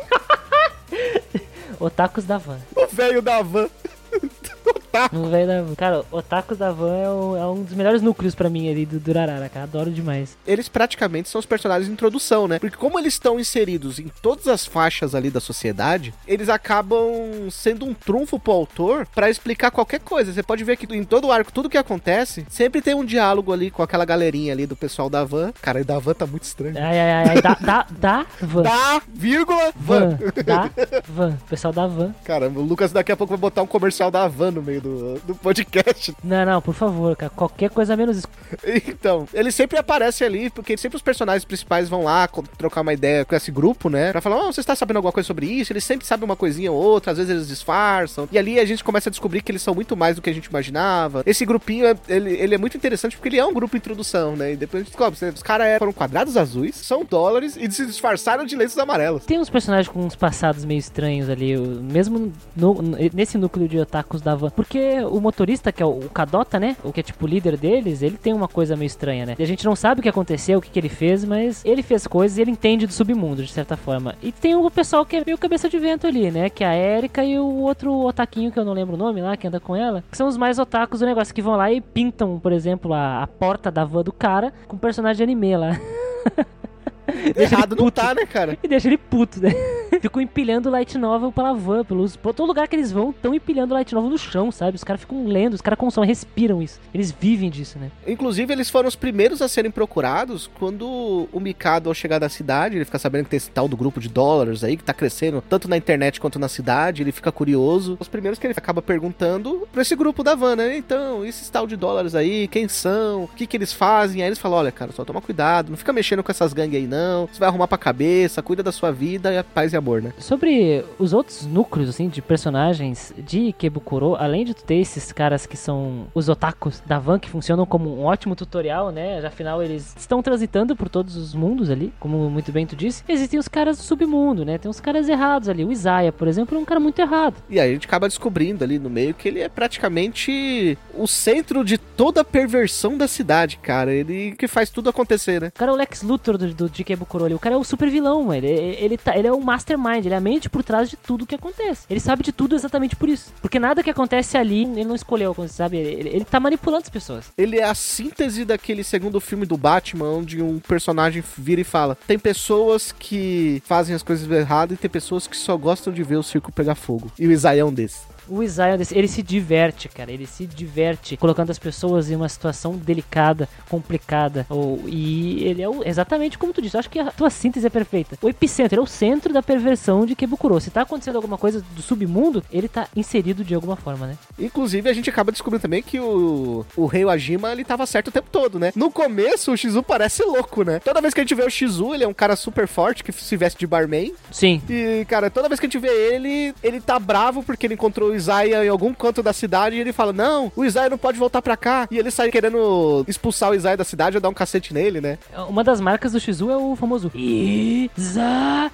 [laughs] otakus da van. O velho da van. O velho da van. Cara, otakus da van é, o- é um dos melhores núcleos pra mim ali do Durarara, cara. Adoro demais. Eles praticamente são os personagens de introdução, né? Porque como eles estão inseridos em todas as faixas ali da sociedade, eles acabam sendo um trunfo pro autor pra explicar qualquer coisa. Você pode ver que em todo o arco, tudo que acontece, sempre tem um diálogo ali com aquela galerinha ali do pessoal da van. Cara, e da van tá muito estranho. Ai, ai, ai. Da, da, da van. Da, vírgula, van. Van. Da van. Pessoal da van. Caramba, o Lucas daqui a pouco vai botar um comercial da van no meio do, do podcast. Não, não, por favor, cara. Qualquer coisa menos isso. Então, ele sempre aparece ali, porque sempre os personagens principais vão lá trocar uma ideia com esse grupo, né? Pra falar, oh, você está sabendo alguma coisa sobre isso? Eles sempre sabem uma coisinha ou outra, às vezes eles disfarçam. E ali a gente começa a descobrir que eles são muito mais do que a gente imaginava. Esse grupinho, é- ele, ele é muito interessante porque ele é um grupo introdução, né? E depois a gente descobre, os caras foram quadrados azuis, são dólares e se disfarçaram de lenços amarelos. Tem uns personagens com uns passados meio estranhos ali, mesmo no- nesse núcleo de otakus da van. Porque o motorista, que é o, Kadota, né? O que é tipo o líder deles, ele tem uma coisa meio estranha, né? E a gente não sabe o que aconteceu, o que, que ele fez, mas ele fez coisas e ele entende do submundo, de certa forma. E tem o pessoal que é meio cabeça de vento ali, né? Que é a Erika e o outro otaquinho, que eu não lembro o nome lá, que anda com ela. Que são os mais otakus do negócio, que vão lá e pintam, por exemplo, a, a porta da van do cara com personagem de anime lá. [laughs] [laughs] Deixa ele Errado não tá, né, cara? E deixa ele puto, né? [laughs] Ficam empilhando light novel pela van, pelos. Por todo lugar que eles vão, estão empilhando light novel no chão, sabe? Os caras ficam lendo, os caras consomem, respiram isso. Eles vivem disso, né? Inclusive, eles foram os primeiros a serem procurados quando o Mikado, ao chegar da cidade, ele fica sabendo que tem esse tal do grupo de dólares aí, que tá crescendo tanto na internet quanto na cidade, ele fica curioso. Os primeiros que ele acaba perguntando pra esse grupo da van, né? Então, esses tal de dólares aí, quem são? O que que eles fazem? Aí eles falam, olha, cara, só toma cuidado, não fica mexendo com essas gangues aí não, você vai arrumar pra cabeça, cuida da sua vida, e a paz e amor, né? Sobre os outros núcleos, assim, de personagens de Ikebukuro, além de tu ter esses caras que são os otakus da van, que funcionam como um ótimo tutorial, né? Afinal, eles estão transitando por todos os mundos ali, como muito bem tu disse. Existem os caras do submundo, né? Tem uns caras errados ali. O Isaiah, por exemplo, é um cara muito errado. E aí a gente acaba descobrindo ali no meio que ele é praticamente o centro de toda a perversão da cidade, cara. Ele que faz tudo acontecer, né? O cara é o Lex Luthor do, do de Ikebukuro ali. O cara é o super vilão. Ele, ele, tá, ele é o mastermind, ele é a mente por trás de tudo que acontece. Ele sabe de tudo exatamente por isso. Porque nada que acontece ali, ele não escolheu, sabe. Ele, ele tá manipulando as pessoas. Ele é a síntese daquele segundo filme do Batman, onde um personagem vira e fala: tem pessoas que fazem as coisas erradas e tem pessoas que só gostam de ver o circo pegar fogo. E o Isaiah é um desses. O Isaiah, ele se diverte, cara. Ele se diverte colocando as pessoas em uma situação delicada, complicada. Ou, e ele é o- exatamente como tu disse. Eu acho que a tua síntese é perfeita. O epicentro, ele é o centro da perversão de Kebukuro. Se tá acontecendo alguma coisa do submundo, ele tá inserido de alguma forma, né? Inclusive, a gente acaba descobrindo também que o, o Rei Ajima, ele tava certo o tempo todo, né? No começo, o Shizu parece louco, né? Toda vez que a gente vê o Shizu, ele é um cara super forte que se veste de barman. Sim. E, cara, toda vez que a gente vê ele, ele tá bravo porque ele encontrou o Isaiah em algum canto da cidade e ele fala: Não, o Isaiah não pode voltar pra cá. E ele sai querendo expulsar o Isaiah da cidade ou dar um cacete nele, né? Uma das marcas do Shizu é o famoso Isaiah.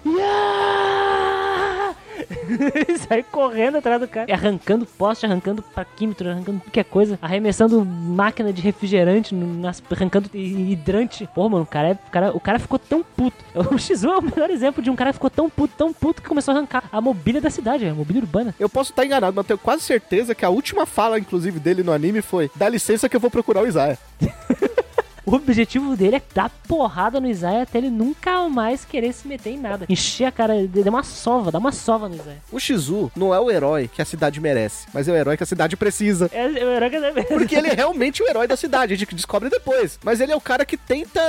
Ele [laughs] sai correndo atrás do cara, arrancando poste, arrancando parquímetro, arrancando qualquer coisa, arremessando máquina de refrigerante, nas- arrancando hidrante. Pô, mano, o cara, é- o, cara, o cara ficou tão puto. [laughs] O Shizu é o melhor exemplo de um cara que ficou tão puto, tão puto, que começou a arrancar a mobília da cidade, a mobília urbana. Eu posso estar enganado, mas tenho quase certeza que a última fala, inclusive, dele no anime foi: Dá licença que eu vou procurar o Isaiah. [laughs] O objetivo dele é dar porrada no Isaiah até ele nunca mais querer se meter em nada. Encher a cara, dar uma sova, dar uma sova no Isaiah. O Shizu não é o herói que a cidade merece, mas é o herói que a cidade precisa. É, é o herói que Porque ele é realmente o herói da cidade, a gente descobre depois. Mas ele é o cara que tenta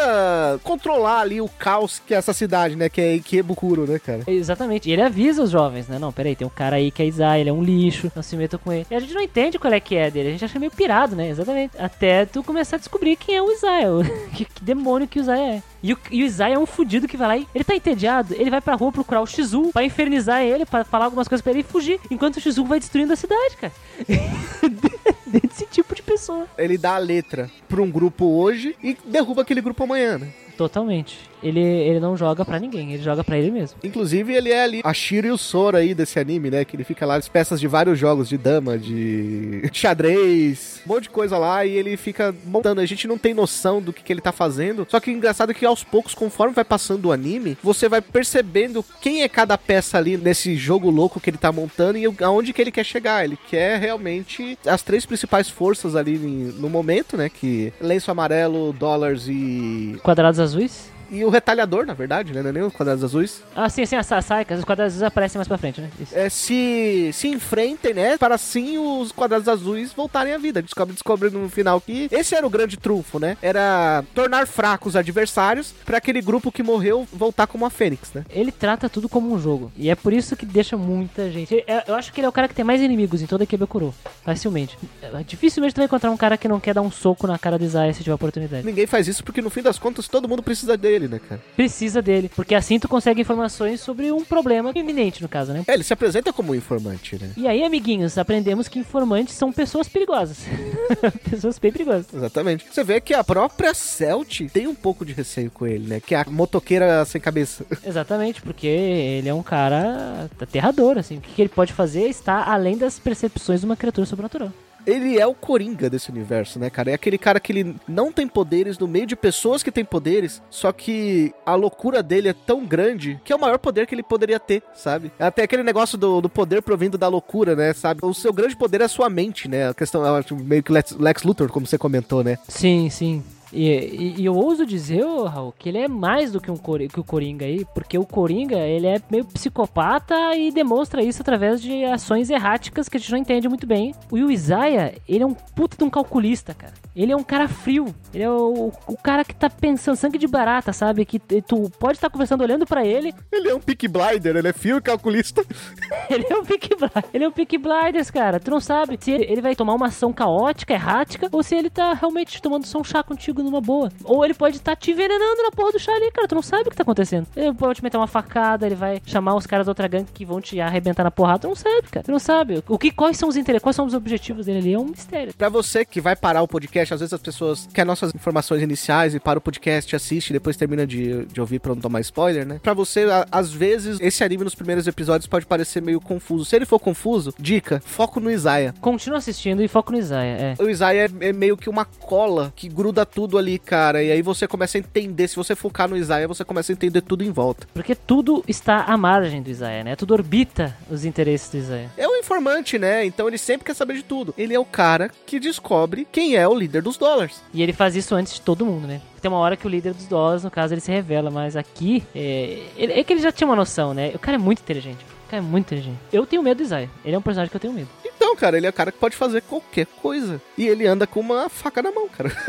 controlar ali o caos que é essa cidade, né? Que é Ikebukuro, né, cara? Exatamente. E ele avisa os jovens, né? Não, peraí, tem um cara aí que é Isaiah, ele é um lixo, não se metam com ele. E a gente não entende qual é que é dele, a gente acha meio pirado, né? Exatamente. Até tu começar a descobrir quem é o Isaiah, [laughs] que, que demônio que o Isaiah é. E o, e o é um fudido que vai lá e ele tá entediado, ele vai pra rua procurar o Shizu pra infernizar ele, pra falar algumas coisas pra ele e fugir, enquanto o Shizu vai destruindo a cidade, cara. [laughs] Desse tipo de pessoa. Ele dá a letra pra um grupo hoje e derruba aquele grupo amanhã, né? Totalmente. Ele, ele não joga pra ninguém, ele joga pra ele mesmo. Inclusive, ele é ali a Shiro e o Sora aí desse anime, né? Que ele fica lá as peças de vários jogos de dama, de [laughs] xadrez, um monte de coisa lá, e ele fica montando. A gente não tem noção do que, que ele tá fazendo. Só que o engraçado é que aos poucos, conforme vai passando o anime, você vai percebendo quem é cada peça ali nesse jogo louco que ele tá montando e aonde que ele quer chegar. Ele quer realmente as três principais forças ali no momento, né? Que lenço amarelo, dólares e. Quadrados azuis? E o retalhador, na verdade, né? Não é nem os quadrados azuis. Ah, sim, sim, a Sasaka, os quadrados azuis aparecem mais pra frente, né? Isso. é, se, se enfrentem, né? Para assim os quadrados azuis voltarem à vida. Descobre, descobre no final que esse era o grande trunfo, né? Era tornar fracos os adversários para aquele grupo que morreu voltar como a Fênix, né? Ele trata tudo como um jogo. E é por isso que deixa muita gente. Eu, acho que ele é o cara que tem mais inimigos em toda a Kebekuro. Facilmente. É, Dificilmente tu vai encontrar um cara que não quer dar um soco na cara do Isaiah se tiver oportunidade. Ninguém faz isso porque no fim das contas todo mundo precisa dele, né, cara? Precisa dele. Porque assim tu consegue informações sobre um problema iminente, no caso, né? É, ele se apresenta como um informante, né? E aí, amiguinhos, aprendemos que informantes são pessoas perigosas. [laughs] pessoas bem perigosas. Exatamente. Você vê que a própria Celt tem um pouco de receio com ele, né? Que é a motoqueira sem cabeça. [laughs] Exatamente, porque ele é um cara aterrador, assim. O que que ele pode fazer está além das percepções de uma criatura sobrenatural. Ele é o Coringa desse universo, né, cara? É aquele cara que ele não tem poderes no meio de pessoas que têm poderes, só que a loucura dele é tão grande que é o maior poder que ele poderia ter, sabe? Até aquele negócio do, do poder provindo da loucura, né, sabe? O seu grande poder é a sua mente, né? A questão, acho, meio que Lex Luthor, como você comentou, né? Sim, sim. E, e- e eu ouso dizer, ô, Raul, que ele é mais do que, um que o Coringa aí, porque o Coringa, ele é meio psicopata e demonstra isso através de ações erráticas que a gente não entende muito bem. O Yu Isaiah, ele é um puta de um calculista, cara. Ele é um cara frio. Ele é o, o cara que tá pensando sangue de barata, sabe? Que tu pode estar conversando olhando pra ele, Ele é um pick blinder, ele é fio e calculista. [laughs] ele é um Peaky Blinders. Ele é um Peaky Blinders, cara. Tu não sabe se ele, ele vai tomar uma ação caótica, errática, ou se ele tá realmente tomando só um chá contigo numa boa. Ou ele pode estar te envenenando na porra do chá ali, cara. Tu não sabe o que tá acontecendo. Ele pode te meter uma facada, ele vai chamar os caras da outra gangue que vão te arrebentar na porrada. Tu não sabe, cara. Tu não sabe. O que, quais são os interesses, quais são os objetivos dele ali? É um mistério. Pra você que vai parar o podcast, às vezes as pessoas querem nossas informações iniciais e para o podcast, assiste e depois termina de, de ouvir pra não tomar spoiler, né? Pra você, a- às vezes, esse anime nos primeiros episódios pode parecer meio confuso. Se ele for confuso, dica, foco no Isaiah. Continua assistindo e foco no Isaiah, é. O Isaiah é, é meio que uma cola que gruda tudo ali, cara. E aí você começa a entender. Se você focar no Isaiah, você começa a entender tudo em volta. Porque tudo está à margem do Isaiah, né? Tudo orbita os interesses do Isaiah. É um informante, né? Então ele sempre quer saber de tudo. Ele é o cara que descobre quem é o líder dos dólares. E ele faz isso antes de todo mundo, né? Tem uma hora que o líder dos dólares, no caso, ele se revela, mas aqui é, é que ele já tinha uma noção, né? O cara é muito inteligente. O cara é muito inteligente. Eu tenho medo do Isaiah. Ele é um personagem que eu tenho medo. Cara, ele é o cara que pode fazer qualquer coisa. E ele anda com uma faca na mão, cara. [laughs]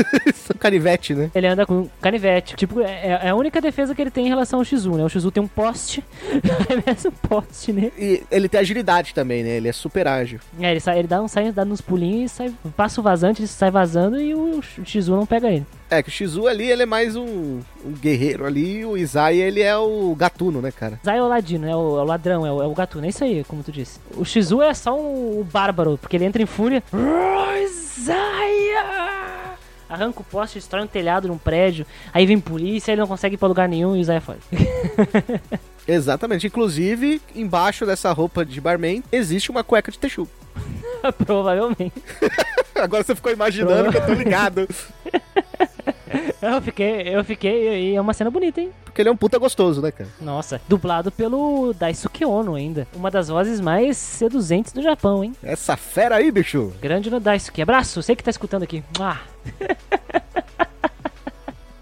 É um canivete, né? Ele anda com um canivete. Tipo, é, é a única defesa que ele tem em relação ao Shizu, né? O Shizu tem um poste. [laughs] Arremessa um poste, né? E ele tem agilidade também, né? Ele é super ágil. É, ele, sai, ele dá um sai, dá uns pulinhos e sai, passa o vazante, ele sai vazando e o Shizu não pega ele. É, que o Shizu ali, ele é mais um, um guerreiro ali. E o Isaiah, ele é o gatuno, né, cara? Zay é o ladino, é o, é o ladrão, é o, é o gatuno, é isso aí, como tu disse. O Shizu é só um, o bárbaro, porque ele entra em fúria. Zaya! Arranca o poste, destrói um telhado num prédio, aí vem polícia, ele não consegue ir pra lugar nenhum e o Zaya foge. [laughs] Exatamente. Inclusive, embaixo dessa roupa de barman, existe uma cueca de texugo. [laughs] Provavelmente. [laughs] Agora você ficou imaginando que eu tô ligado. [laughs] Eu fiquei, eu fiquei, e é uma cena bonita, hein? Porque ele é um puta gostoso, né, cara? Nossa, dublado pelo Daisuke Ono ainda. Uma das vozes mais seduzentes do Japão, hein? Essa fera aí, bicho. Grande no Daisuke. Abraço, sei que tá escutando aqui. Ah.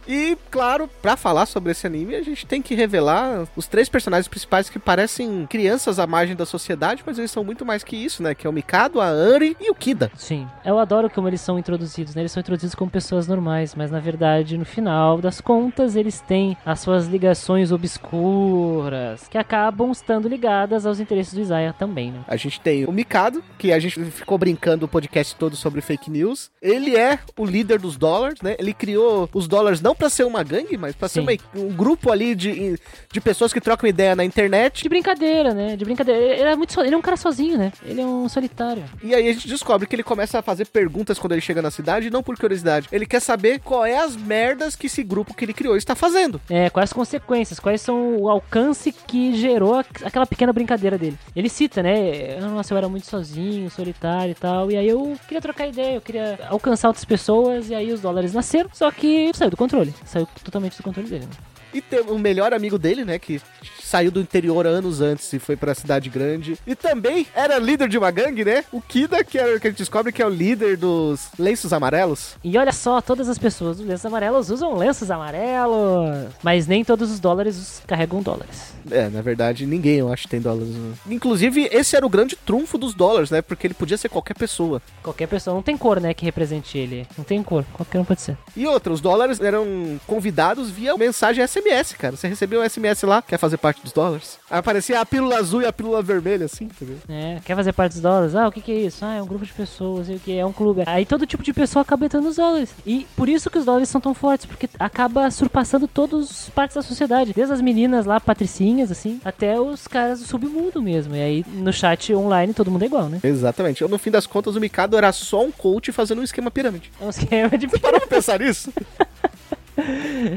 E, claro, pra falar sobre esse anime, a gente tem que revelar os três personagens principais que parecem crianças à margem da sociedade, mas eles são muito mais que isso, né? Que é o Mikado, a Anri e o Kida. Sim. Eu adoro como eles são introduzidos, né? Eles são introduzidos como pessoas normais, mas na verdade, no final das contas, eles têm as suas ligações obscuras, que acabam estando ligadas aos interesses do Isaiah também, né? A gente tem o Mikado, que a gente ficou brincando o podcast todo sobre fake news. Ele é o líder dos dólares, né? Ele criou os dólares não pra ser uma gangue, mas pra ser uma- um grupo ali de, de pessoas que trocam ideia na internet. De brincadeira, né? De brincadeira. Ele é, muito ele é um cara sozinho, né? Ele é um solitário. E aí a gente descobre que ele começa a fazer perguntas quando ele chega na cidade, não por curiosidade. Ele quer saber qual é as merdas que esse grupo que ele criou está fazendo. É, quais as consequências, quais são o alcance que gerou aqu- aquela pequena brincadeira dele. Ele cita, né? Nossa, eu era muito sozinho, solitário e tal. E aí eu queria trocar ideia, eu queria alcançar outras pessoas. E aí os dólares nasceram. Só que saiu do controle. Saiu totalmente do controle dele. Né? E tem o melhor amigo dele, né, que saiu do interior anos antes e foi pra cidade grande. E também era líder de uma gangue, né? O Kida, que, era, que a gente descobre que é o líder dos lenços amarelos. E olha só, todas as pessoas dos lenços amarelos usam lenços amarelos. Mas nem todos os dólares carregam dólares. É, na verdade, ninguém, eu acho, tem dólares. né? Inclusive, esse era o grande trunfo dos dólares, né? Porque ele podia ser qualquer pessoa. Qualquer pessoa, não tem cor, né, que represente ele. Não tem cor, qualquer um pode ser. E outra, os dólares eram convidados via mensagem SMS, cara. Você recebeu um SMS lá, quer fazer parte dos dólares? Aí aparecia a pílula azul e a pílula vermelha, assim, entendeu? É, quer fazer parte dos dólares? Ah, o que, que é isso? Ah, é um grupo de pessoas, sei o que, é um clube. Aí todo tipo de pessoa acaba entrando nos dólares. E por isso que os dólares são tão fortes, porque acaba surpassando todas as partes da sociedade. Desde as meninas lá, patricinhas, assim, até os caras do submundo mesmo. E aí no chat online todo mundo é igual, né? Exatamente. No fim das contas, o Mikado era só um coach fazendo um esquema pirâmide. É um [laughs] esquema de Parou pra pensar nisso? [laughs]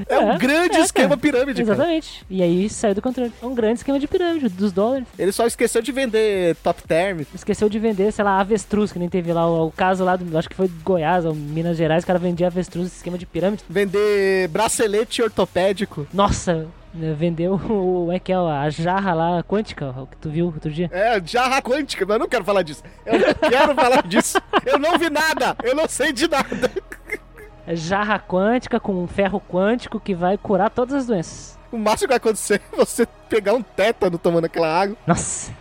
É um É, grande é, esquema cara. pirâmide, cara. Exatamente. E aí saiu do controle. É um grande esquema de pirâmide dos dólares. Ele só esqueceu de vender top term. Esqueceu de vender, sei lá, avestruz, que nem teve lá o, o caso lá do. Acho que foi de Goiás ou Minas Gerais, o cara vendia avestruz, esquema de pirâmide. Vender bracelete ortopédico. Nossa, vendeu o. É que é? A jarra lá quântica, o que tu viu outro dia. É, jarra quântica, mas eu não quero falar disso. Eu não quero falar disso. Eu não vi nada. Eu não sei de nada. Jarra quântica com um ferro quântico que vai curar todas as doenças. O máximo que vai acontecer é você pegar um tétano tomando aquela água. Nossa.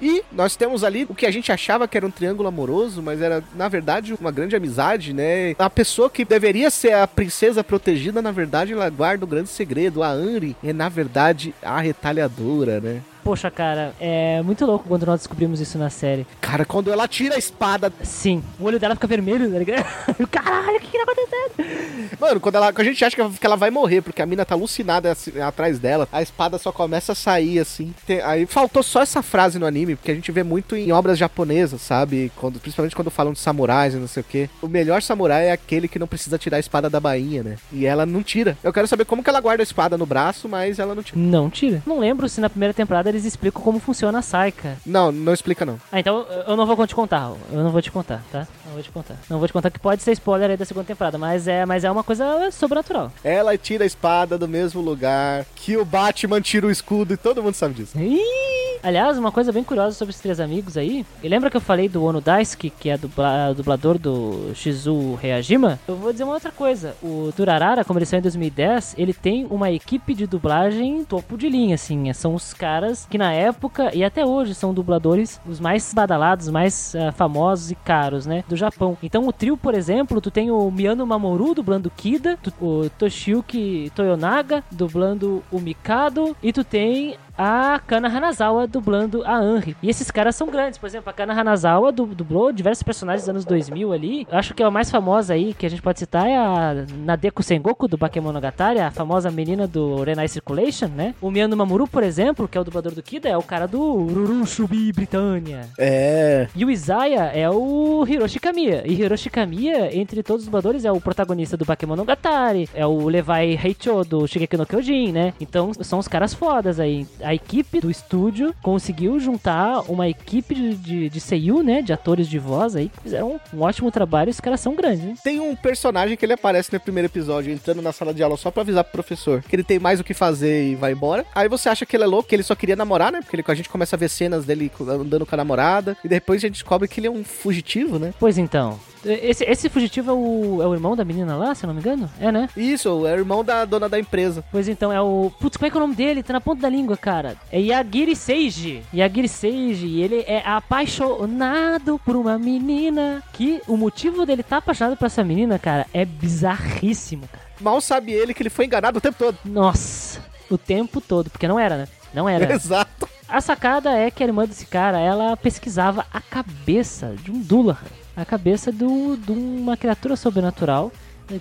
E nós temos ali o que a gente achava que era um triângulo amoroso, mas era, na verdade, uma grande amizade, né? A pessoa que deveria ser a princesa protegida, na verdade, ela guarda o grande segredo. A Anri é, na verdade, a retalhadora, né? Poxa, cara, é muito louco quando nós descobrimos isso na série. Cara, quando ela tira a espada. Sim, o olho dela fica vermelho, tá ligado? [laughs] Caralho, o que que tá acontecendo? Mano, quando, ela, quando a gente acha que ela- vai morrer, porque a mina tá alucinada assim, atrás dela, a espada só começa a sair assim. Tem- aí faltou só essa frase no anime, porque a gente vê muito em obras japonesas, sabe? Quando, principalmente quando falam de samurais e não sei o quê. O melhor samurai é aquele que não precisa tirar a espada da bainha, né? E ela não tira. Eu quero saber como que ela guarda a espada no braço, mas ela não tira. Não tira. Não lembro se na primeira temporada eles explicam como funciona a Saika. Não, não explica não. Ah, então eu não vou te contar. Eu não vou te contar, tá? Não vou te contar. Não vou te contar que pode ser spoiler aí da segunda temporada, mas é, mas é uma coisa sobrenatural. Ela tira a espada do mesmo lugar que o Batman tira o escudo e todo mundo sabe disso. Ih! Aliás, uma coisa bem curiosa sobre os três amigos aí. E lembra que eu falei do Ono Daisuke, que é dubla- dublador do Shizu Reajima? Eu vou dizer uma outra coisa. O Durarara, como ele saiu em 2010, ele tem uma equipe de dublagem topo de linha, assim. São os caras que na época e até hoje são dubladores os mais badalados, mais ah, famosos e caros, né? Do Japão. Então o trio, por exemplo, tu tem o Miyano Mamoru dublando Kida, tu- o Toshiyuki Toyonaga dublando o Mikado e tu tem a Kana Hanazawa dublando a Anri. E esses caras são grandes. Por exemplo, a Kana Hanazawa du- dublou diversos personagens dos anos 2000 ali. Eu acho que a mais famosa aí que a gente pode citar é a Nadeko Sengoku do Bakemonogatari, a famosa menina do Renai Circulation, né? O Miyano Mamoru, por exemplo, que é o dublador do Kida, é o cara do Ruru Shubi Britânia. É. E o Isaiah é o Hiroshi Kamiya. E Hiroshi Kamiya, entre todos os dubladores, é o protagonista do Bakemonogatari, é o Levi Heicho do Shigeki no Kyojin, né? Então são os caras fodas aí. A equipe do estúdio conseguiu juntar uma equipe de, de, de seiyuu, né? De atores de voz aí, que fizeram um ótimo trabalho e os caras são grandes, né? Tem um personagem que ele aparece no primeiro episódio, entrando na sala de aula só pra avisar pro professor que ele tem mais o que fazer e vai embora. Aí você acha que ele é louco, que ele só queria namorar, né? Porque ele- a gente começa a ver cenas dele andando com a namorada. E depois a gente descobre que ele é um fugitivo, né? Pois então, Esse, esse fugitivo é o, é o irmão da menina lá, se eu não me engano? É, né? Isso, é o irmão da dona da empresa. Pois então, é o. Putz, como é que é o nome dele? Tá na ponta da língua, cara. É Yagiri Seiji. Yagiri Seiji, ele é apaixonado por uma menina que o motivo dele tá apaixonado por essa menina, cara, é bizarríssimo, cara. Mal sabe ele que ele foi enganado o tempo todo. Nossa, o tempo todo, porque não era, né? Não era. [laughs] Exato. A sacada é que a irmã desse cara, ela pesquisava a cabeça de um Dullahan. A cabeça do, de uma criatura sobrenatural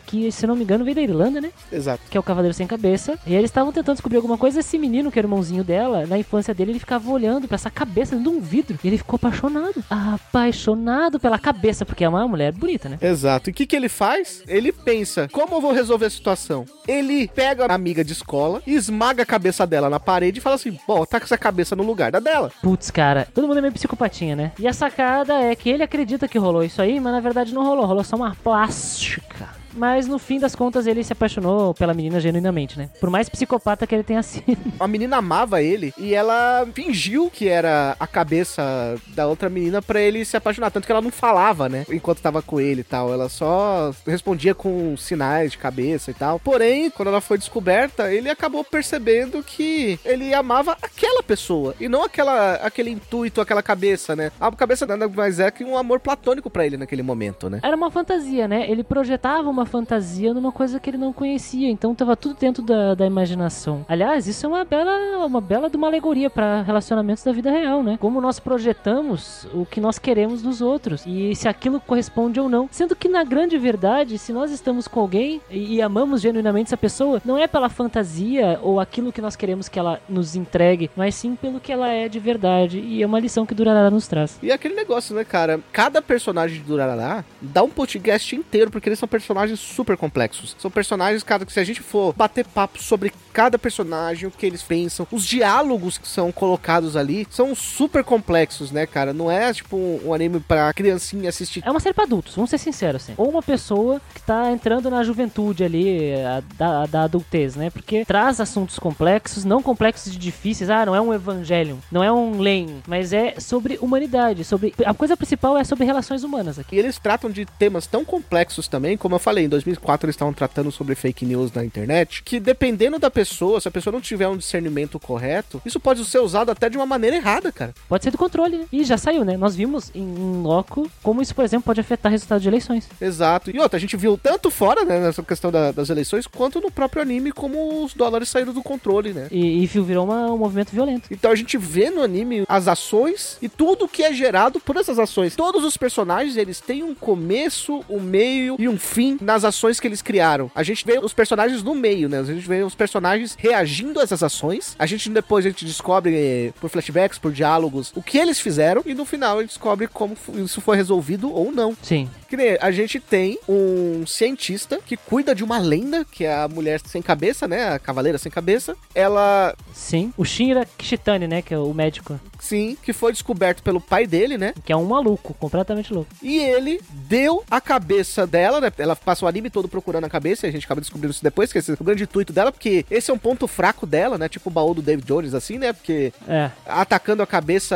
que, se não me engano, veio da Irlanda, né? Exato. Que é o Cavaleiro Sem Cabeça. E eles estavam tentando descobrir alguma coisa. Esse menino, que era o irmãozinho dela, na infância dele, ele ficava olhando pra essa cabeça dentro de um vidro. E ele ficou apaixonado. Apaixonado pela cabeça, porque é uma mulher bonita, né? Exato. E o que, que ele faz? Ele pensa, como eu vou resolver a situação? Ele pega a amiga de escola, esmaga a cabeça dela na parede e fala assim, bom, tá com essa cabeça no lugar da dela. Putz, cara, todo mundo é meio psicopatinha, né? E a sacada é que ele acredita que rolou isso aí, mas na verdade não rolou. Rolou só uma plástica. Mas no fim das contas ele se apaixonou pela menina genuinamente, né? Por mais psicopata que ele tenha [laughs] sido. A menina amava ele e ela fingiu que era a cabeça da outra menina pra ele se apaixonar. Tanto que ela não falava, né? Enquanto tava com ele e tal. Ela só respondia com sinais de cabeça e tal. Porém, quando ela foi descoberta, ele acabou percebendo que ele amava aquela pessoa e não aquela, aquele intuito, aquela cabeça, né? A cabeça nada mais é que um amor platônico pra ele naquele momento, né? Era uma fantasia, né? Ele projetava uma fantasia numa coisa que ele não conhecia, então tava tudo dentro da, da imaginação. Aliás, isso é uma bela, uma bela de uma alegoria para relacionamentos da vida real, né? Como nós projetamos o que nós queremos dos outros e se aquilo corresponde ou não. Sendo que na grande verdade, se nós estamos com alguém e, e amamos genuinamente essa pessoa, não é pela fantasia ou aquilo que nós queremos que ela nos entregue, mas sim pelo que ela é de verdade. E é uma lição que Durarara nos traz. E aquele negócio, né, cara? Cada personagem de Durarara dá um podcast inteiro, porque eles são personagens super complexos. São personagens, cara, que se a gente for bater papo sobre cada personagem, o que eles pensam, os diálogos que são colocados ali são super complexos, né, cara? Não é tipo um, um anime pra criancinha assistir. É uma série pra adultos, vamos ser sinceros, assim. Ou uma pessoa que tá entrando na juventude ali, a, da, da adultez, né? Porque traz assuntos complexos, não complexos e difíceis. Ah, não é um evangelho, não é um Len, mas é sobre humanidade, sobre... A coisa principal é sobre relações humanas aqui. E eles tratam de temas tão complexos também, como eu falei, em 2004 eles estavam tratando sobre fake news na internet, que dependendo da pessoa, se a pessoa não tiver um discernimento correto, isso pode ser usado até de uma maneira errada, cara. Pode ser do controle, né? E já saiu, né? Nós vimos em loco como isso, por exemplo, pode afetar o resultado de eleições. Exato. E outra, a gente viu tanto fora, né, nessa questão da- das eleições, quanto no próprio anime, como os dólares saíram do controle, né? E, e virou uma- um movimento violento. Então a gente vê no anime as ações e tudo que é gerado por essas ações. Todos os personagens, eles têm um começo, um meio e um fim nas ações que eles criaram. A gente vê os personagens no meio, né? A gente vê os personagens reagindo a essas ações. A gente depois a gente descobre eh, por flashbacks, por diálogos, o que eles fizeram e no final a gente descobre como isso foi resolvido ou não. Sim. Que nem a gente tem um cientista que cuida de uma lenda, que é a mulher sem cabeça, né? A cavaleira sem cabeça. Ela Sim. O Shinra Kishitani, né? Que é o médico. Sim, que foi descoberto pelo pai dele, né? Que é um maluco, completamente louco. E ele deu a cabeça dela, né? Ela passa o anime todo procurando a cabeça, e a gente acaba descobrindo isso depois, que esse é o grande intuito dela, porque esse é um ponto fraco dela, né? Tipo o baú do David Jones, assim, né? Porque É. atacando a cabeça,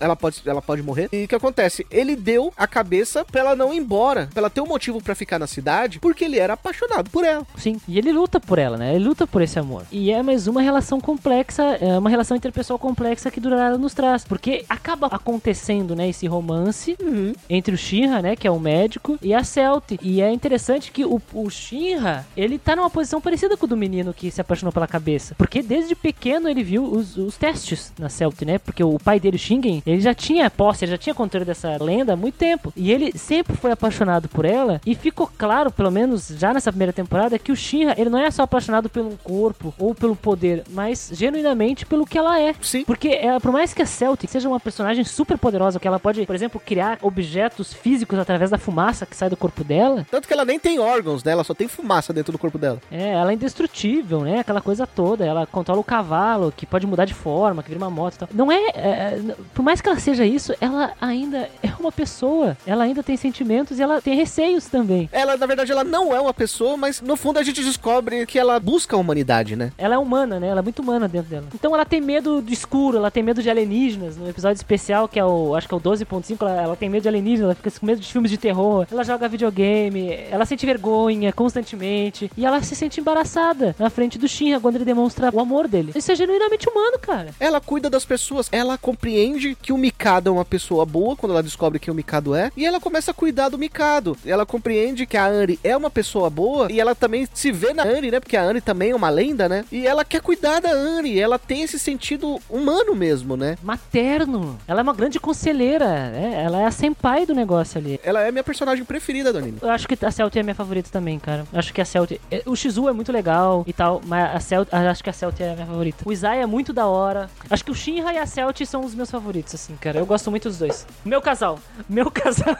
ela pode, ela pode morrer. E o que acontece? Ele deu a cabeça pra ela não ir embora, pra ela ter um motivo pra ficar na cidade, porque ele era apaixonado por ela. Sim, e ele luta por ela, né? Ele luta por esse amor. E é mais uma relação complexa, é uma relação interpessoal complexa que Durarara nos traz. Porque acaba acontecendo, né, esse romance entre o Shinra, né, que é o médico, e a Celt. E é interessante que o, o Shinra, ele tá numa posição parecida com o do menino que se apaixonou pela cabeça. Porque desde pequeno ele viu os, os testes na Celt, né? Porque o pai dele, Shingen, ele já tinha posse, ele já tinha controle dessa lenda há muito tempo. E ele sempre foi apaixonado por ela. E ficou claro, pelo menos já nessa primeira temporada, que o Shinra, ele não é só apaixonado pelo corpo ou pelo poder, mas genuinamente pelo que ela é. Sim. Porque ela, por mais que a Celtic seja uma personagem super poderosa, que ela pode, por exemplo, criar objetos físicos através da fumaça que sai do corpo dela, Tanto que ela nem tem órgãos, né? Ela só tem fumaça dentro do corpo dela. é, ela é indestrutível, né? Aquela coisa toda. Ela controla o cavalo, que pode mudar de forma, que vira uma moto e tal. Não é, é, Por mais que ela seja isso, ela ainda é uma pessoa. Ela ainda tem sentimentos sentimentos e ela tem receios também. Ela, na verdade, ela não é uma pessoa, mas no fundo a gente descobre que ela busca a humanidade, né? Ela é humana, né? Ela é muito humana dentro dela. Então ela tem medo do escuro, ela tem medo de alienígenas. No episódio especial, que é o, acho que é o 12.5, ela, ela tem medo de alienígenas, ela fica com medo de filmes de terror. Ela joga videogame, ela sente vergonha constantemente. E ela se sente embaraçada na frente do Shinra quando ele demonstra o amor dele. Isso é genuinamente humano, cara. Ela cuida das pessoas, ela compreende que o Mikado é uma pessoa boa quando ela descobre quem o Mikado é, e ela começa a cuidar do Mikado. Ela compreende que a Anri é uma pessoa boa e ela também se vê na Anri, né? Porque a Anri também é uma lenda, né? E ela quer cuidar da Anri, ela tem esse sentido humano mesmo, né? Materno. Ela é uma grande conselheira, né? Ela é a senpai do negócio ali. Ela é minha personagem preferida do anime. Eu acho que a Celtic é minha favorita também, cara. Eu acho que a Celtic. é- O Shizu é muito legal e tal, mas a Celtic. Acho que a Celtic é a minha favorita. O Izai é muito da hora. Acho que o Shinra e a Celtic são os meus favoritos, assim, cara. Eu gosto muito dos dois. Meu casal. Meu casal.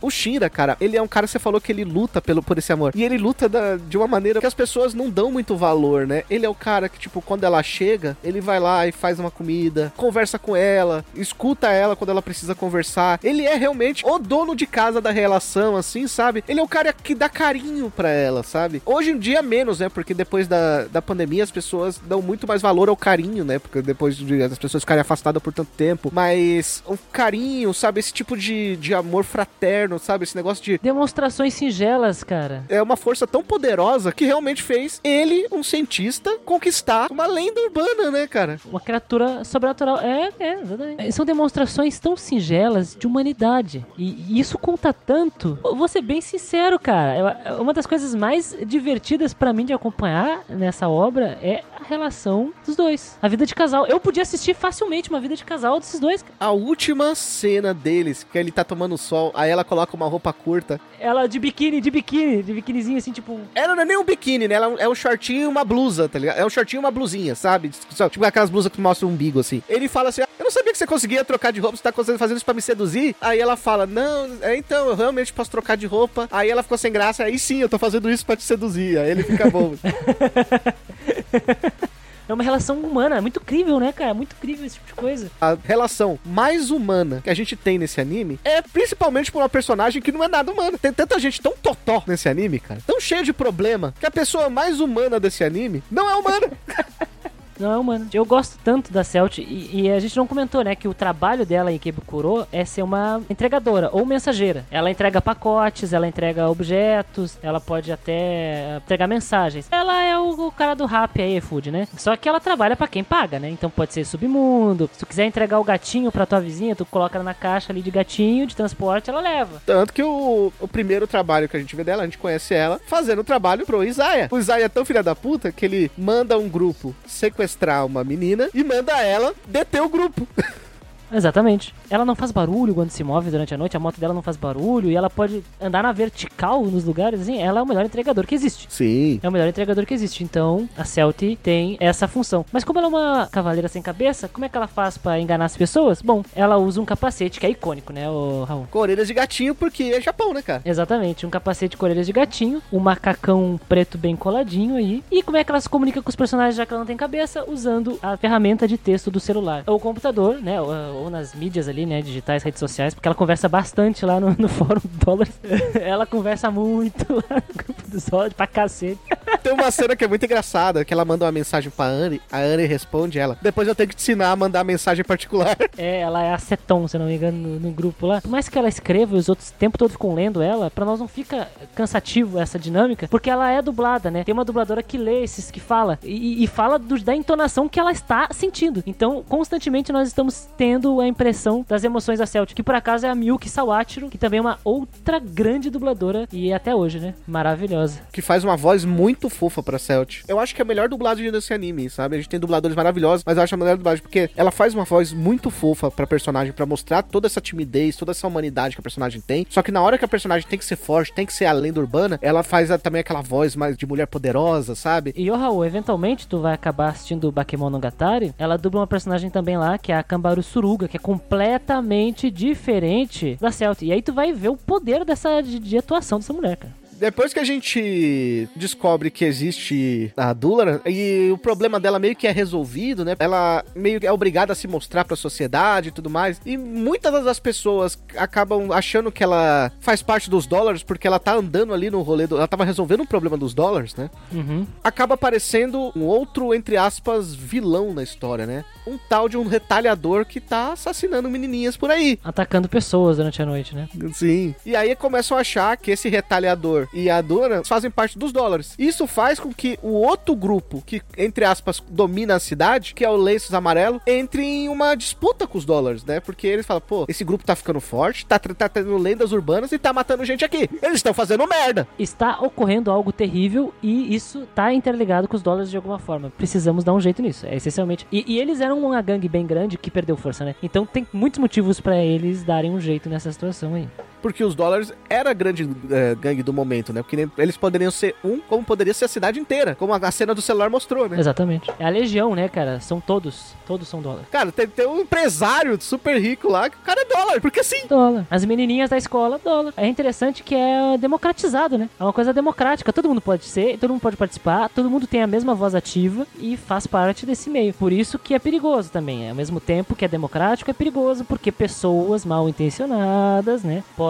O [laughs] [laughs] Shinra, cara, ele é um cara que você falou que ele luta pelo, por esse amor. E ele luta da- de uma maneira que as pessoas não dão muito valor, né? Ele é o cara que, tipo, quando ela chega, ele vai lá e faz uma comida, conversa com ela, escuta ela quando ela precisa conversar. Ele é realmente o dono de casa da relação, assim, sabe? Ele é o cara que dá carinho pra ela, sabe? Hoje em dia, menos, né? Porque depois da, da pandemia, as pessoas dão muito mais valor ao carinho, né? Porque depois de as pessoas ficarem afastadas por tanto tempo. Mas o carinho, sabe? Esse tipo de, de amor fraterno, sabe? Esse negócio de Demonstrações singelas, cara. é uma força tão poderosa que realmente fez ele, um cientista, conquistar uma lenda urbana, né, cara? Uma criatura sobrenatural. É, é, exatamente. São demonstrações tão singelas de humanidade. E, e isso conta tanto. Eu Vou ser bem sincero, cara. Eu- Uma das coisas mais divertidas pra mim de acompanhar nessa obra é a relação dos dois. A vida de casal. Eu podia assistir facilmente uma vida de casal desses dois. A última cena deles, que ele tá tomando sol, aí ela coloca uma roupa curta. Ela de biquíni, de biquíni, de biquinizinho assim, tipo. Ela não é nem um biquíni, né? Ela é um shortinho e uma blusa, tá ligado? É um shortinho e uma blusinha, sabe? Tipo aquelas blusas que mostram o umbigo, assim. Ele fala assim, "Ah, eu não sabia que você conseguia trocar de roupa, você tá conseguindo fazendo isso pra me seduzir? Aí ela fala, não, é então, eu realmente posso trocar de roupa. Aí ela ficou sem graça, aí sim, eu tô fazendo isso pra te seduzir. Aí ele fica bom. [laughs] É uma relação humana, é muito crível, né, cara? Muito crível esse tipo de coisa. a relação mais humana que a gente tem nesse anime é principalmente por uma personagem que não é nada humana. Tem tanta gente tão totó nesse anime, cara, tão cheio de problema, que a pessoa mais humana desse anime não é humana. [laughs] Não é humano. Eu gosto tanto da Celt e, e a gente não comentou, né, que o trabalho dela em Kebukuro é ser uma entregadora ou mensageira. Ela entrega pacotes, ela entrega objetos, ela pode até entregar mensagens. Ela é o, o cara do rap aí, food, né? Só que ela trabalha pra quem paga, né? Então pode ser submundo. Se tu quiser entregar o gatinho pra tua vizinha, tu coloca na caixa ali de gatinho, de transporte, ela leva. Tanto que o, o primeiro trabalho que a gente vê dela, a gente conhece ela fazendo trabalho pro Isaiah. O Isaiah é tão filha da puta que ele manda um grupo sequestrar uma menina e manda ela deter o grupo. [laughs] Exatamente. Ela não faz barulho quando se move durante a noite, a moto dela não faz barulho e ela pode andar na vertical nos lugares, assim. Ela é o melhor entregador que existe. Sim. É o melhor entregador que existe. Então, a Celti tem essa função. Mas como ela é uma cavaleira sem cabeça, como é que ela faz pra enganar as pessoas? Bom, ela usa um capacete que é icônico, né, o Raul? Com orelhas de gatinho porque é Japão, né, cara? Exatamente, um capacete com orelhas de gatinho, um macacão preto bem coladinho aí. E como é que ela se comunica com os personagens já que ela não tem cabeça? Usando a ferramenta de texto do celular. Ou computador, né? Ou, ou nas mídias ali, né? Digitais, redes sociais, porque ela conversa bastante lá no, no [laughs] fórum Dólares. ela conversa muito lá no grupo dos dólares pra cacete. Tem uma cena que é muito engraçada, que ela manda uma mensagem pra Anne, a Anne responde ela. Depois eu tenho que te ensinar a mandar mensagem particular. [laughs] É, ela é a Seton, se não me engano, no, no grupo lá. Por mais que ela escreva e os outros o tempo todo ficam lendo ela, pra nós não fica cansativo essa dinâmica, porque ela é dublada, né? Tem uma dubladora que lê esses que fala e, e fala do- da entonação que ela está sentindo. Então, constantemente nós estamos tendo a impressão das emoções da Celtic, que por acaso é a Miyuki Sawachiro, que também é uma outra grande dubladora e até hoje, né? Maravilhosa. Que faz uma voz muito fofa pra Celt. Eu acho que é a melhor dublagem desse anime, sabe? A gente tem dubladores maravilhosos, mas eu acho a melhor dublagem porque ela faz uma voz muito fofa pra personagem, pra mostrar toda essa timidez, toda essa humanidade que a personagem tem. Só que na hora que a personagem tem que ser forte, tem que ser a lenda urbana, ela faz também aquela voz mais de mulher poderosa, sabe? E, ô Raul, eventualmente tu vai acabar assistindo o Bakemonogatari. Ela dubla uma personagem também lá, que é a Kambaru Suruga, que é completamente diferente da Celt. E aí tu vai ver o poder dessa de, de atuação dessa mulher, cara. Depois que a gente descobre que existe a Dúlara e o problema dela meio que é resolvido, né? Ela meio que é obrigada a se mostrar pra sociedade e tudo mais. E muitas das pessoas acabam achando que ela faz parte dos dólares porque ela tá andando ali no rolê do... Ela tava resolvendo um problema dos dólares, né? Uhum. acaba aparecendo um outro, entre aspas, vilão na história, né? Um tal de um retalhador que tá assassinando menininhas por aí. Atacando pessoas durante a noite, né? Sim. E aí começam a achar que esse retalhador e a dona fazem parte dos dólares. Isso faz com que o outro grupo, que, entre aspas, domina a cidade, que é o Lenços Amarelo, entre em uma disputa com os dólares, né? Porque eles falam, pô, esse grupo tá ficando forte, tá, tá tendo lendas urbanas e tá matando gente aqui. Eles estão fazendo merda. Está ocorrendo algo terrível e isso tá interligado com os dólares de alguma forma. Precisamos dar um jeito nisso, é essencialmente. E, e eles eram uma gangue bem grande que perdeu força, né? Então tem muitos motivos pra eles darem um jeito nessa situação aí. Porque os dólares era a grande eh, gangue do momento, né? Porque nem- eles poderiam ser um, como poderia ser a cidade inteira. Como a, a cena do celular mostrou, né? Exatamente. É a legião, né, cara? São todos. Todos são dólar. Cara, tem, tem um empresário super rico lá, que o cara é dólar, porque sim. Dólar. As menininhas da escola, dólar. É interessante que é democratizado, né? É uma coisa democrática. Todo mundo pode ser, todo mundo pode participar, todo mundo tem a mesma voz ativa e faz parte desse meio. Por isso que é perigoso também. Ao mesmo tempo que é democrático, é perigoso porque pessoas mal intencionadas, né, podem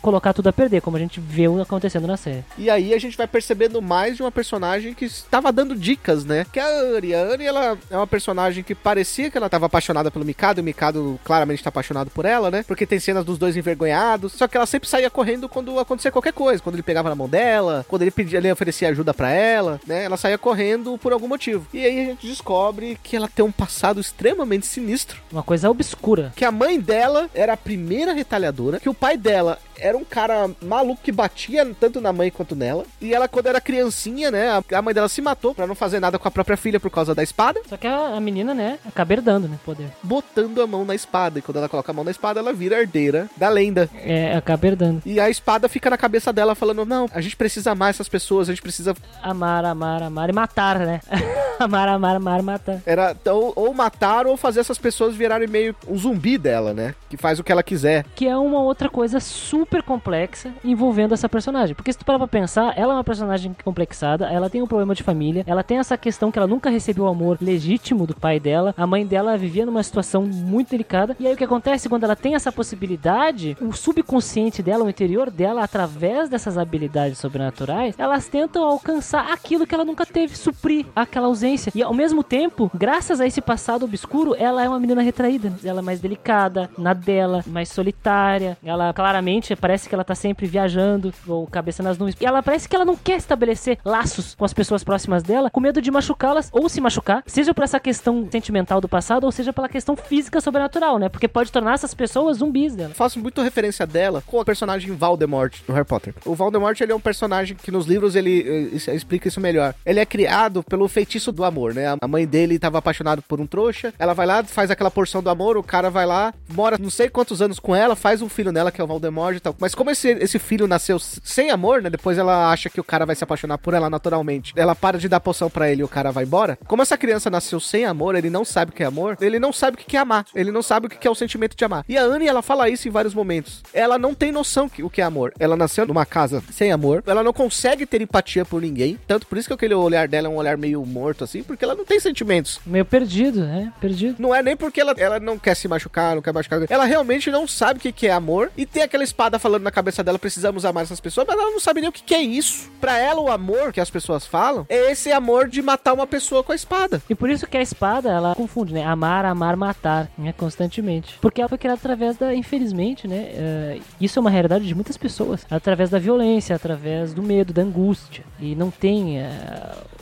colocar tudo a perder, como a gente viu acontecendo na série. E aí a gente vai percebendo mais de uma personagem que estava dando dicas, né? Que é a Anne. A Anne, ela é uma personagem que parecia que ela estava apaixonada pelo Mikado, e o Mikado claramente está apaixonado por ela, né? Porque tem cenas dos dois envergonhados. Só que ela sempre saía correndo quando acontecia qualquer coisa. Quando ele pegava na mão dela, quando ele pedia, ele oferecia ajuda pra ela, né? Ela saía correndo por algum motivo. E aí a gente descobre que ela tem um passado extremamente sinistro. Uma coisa obscura. Que a mãe dela era a primeira retalhadora, que o pai dela era um cara maluco que batia tanto na mãe quanto nela. E ela, quando era criancinha, né? a- mãe dela se matou pra não fazer nada com a própria filha por causa da espada, Só que a, a menina, né, acaba herdando, né, poder. botando a mão na espada. E quando ela coloca a mão na espada, ela vira herdeira da lenda. É, acaba herdando. E a espada fica na cabeça dela, falando: Não, a gente precisa amar essas pessoas, a gente precisa. Amar, amar, amar e matar, né? [laughs] amar, amar, amar, matar. Era ou, ou matar ou fazer essas pessoas virarem meio um zumbi dela, né? Que faz o que ela quiser. Que é uma outra coisa super complexa envolvendo essa personagem. Porque se tu parar pra pensar, ela é uma personagem complexada, ela tem um problema de família, ela tem essa questão que ela nunca recebeu o amor legítimo do pai dela, a mãe dela vivia numa situação muito delicada. E aí o que acontece quando ela tem essa possibilidade, o subconsciente dela, o interior dela, através dessas habilidades sobrenaturais, elas tentam alcançar aquilo que ela nunca teve, suprir aquela ausência. E ao mesmo tempo, graças a esse passado obscuro, ela é uma menina retraída. Ela é mais delicada, na dela, mais solitária. Ela claramente parece que ela tá sempre viajando, ou cabeça nas nuvens. E ela parece que ela não quer estabelecer laços com as pessoas próximas dela, com medo de machucá-las ou se machucar, seja por essa questão sentimental do passado, ou seja pela questão física sobrenatural, né? Porque pode tornar essas pessoas zumbis dela. faço muito referência dela com o personagem Voldemort do Harry Potter. O Voldemort ele é um personagem que nos livros ele eh, isso- explica isso melhor. Ele é criado pelo feitiço do amor, né? A mãe dele estava apaixonada por um trouxa. Ela vai lá, faz aquela porção do amor, o cara vai lá, mora não sei quantos anos com ela, faz um filho nela que é o Voldemort e tal. Mas como esse, esse filho nasceu sem amor, né? Depois ela acha que o cara vai se apaixonar por ela naturalmente. Ela para de dar poção pra ele e o cara vai embora. Como essa criança nasceu sem amor, ele não sabe o que é amor, ele não sabe o que é amar. Ele não sabe o que é o sentimento de amar. E a Anne, ela fala isso em vários momentos. Ela não tem noção que- o que é amor. Ela nasceu numa casa sem amor. Ela não consegue ter empatia por ninguém. Tanto por isso que aquele olhar dela é um olhar meio morto, assim, porque ela não tem sentimentos. Meio perdido, né? Perdido. Não é nem porque ela, ela não quer se machucar, não quer machucar. Ela realmente não sabe o que é amor. E tem aquela espada falando na cabeça dela: precisamos amar essas pessoas, mas ela não sabe nem o que, que é isso. Pra ela, o amor que as pessoas falam é esse amor de matar uma pessoa com a espada. E por isso que a espada, ela confunde, né? Amar, amar, matar, né? Constantemente. Porque ela foi criada através da, infelizmente, né? eh, isso é uma realidade de muitas pessoas. Através da violência, através do medo, da angústia. E não tem eh,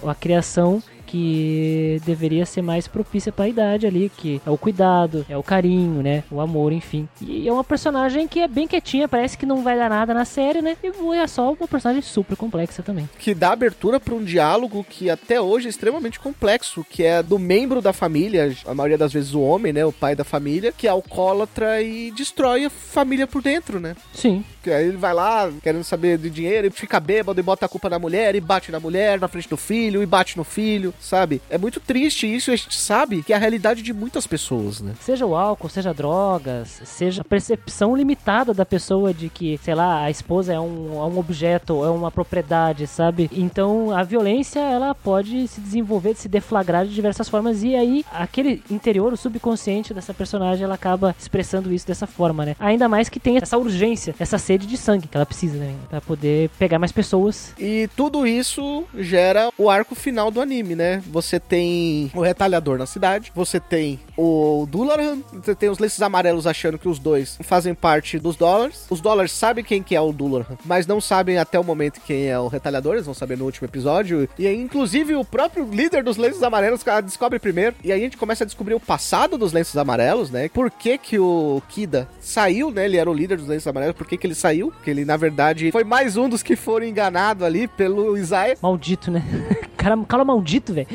a criação que deveria ser mais propícia para a idade ali, que é o cuidado, é o carinho, né? O amor, enfim. E é uma personagem que é bem quietinha, parece que não vai dar nada na série, né? E é só uma personagem super complexa também. que dá abertura para um diálogo que até hoje é extremamente complexo, que é do membro da família, a maioria das vezes o homem, né, o pai da família, que é alcoólatra e destrói a família por dentro, né? Sim. Que aí ele vai lá querendo saber de dinheiro e fica bêbado e bota a culpa na mulher e bate na mulher na frente do filho e bate no filho sabe? É muito triste isso, a gente sabe que é a realidade de muitas pessoas, né? Seja o álcool, seja drogas, seja a percepção limitada da pessoa de que, sei lá, a esposa é um, é um objeto, é uma propriedade, sabe? Então a violência ela pode se desenvolver, se deflagrar de diversas formas e aí aquele interior, o subconsciente dessa personagem, ela acaba expressando isso dessa forma, né? Ainda mais que tem essa urgência, essa sede de sangue que ela precisa, né? Pra poder pegar mais pessoas. E tudo isso gera o arco final do anime, né? Você tem o retalhador na cidade, você tem o Dularan, você tem os lenços amarelos achando que os dois fazem parte dos dólares. Os dólares sabem quem que é o Dularan, mas não sabem até o momento quem é o retalhador, eles vão saber no último episódio. E aí, inclusive, o próprio líder dos lenços amarelos descobre primeiro. E aí a gente começa a descobrir o passado dos lenços amarelos, né? Por que que o Kida saiu, né? Ele era o líder dos lenços amarelos, por que que ele saiu? Porque ele, na verdade, foi mais um dos que foram enganados ali pelo Isaiah. Maldito, né? [laughs] Cara, cara maldito, velho.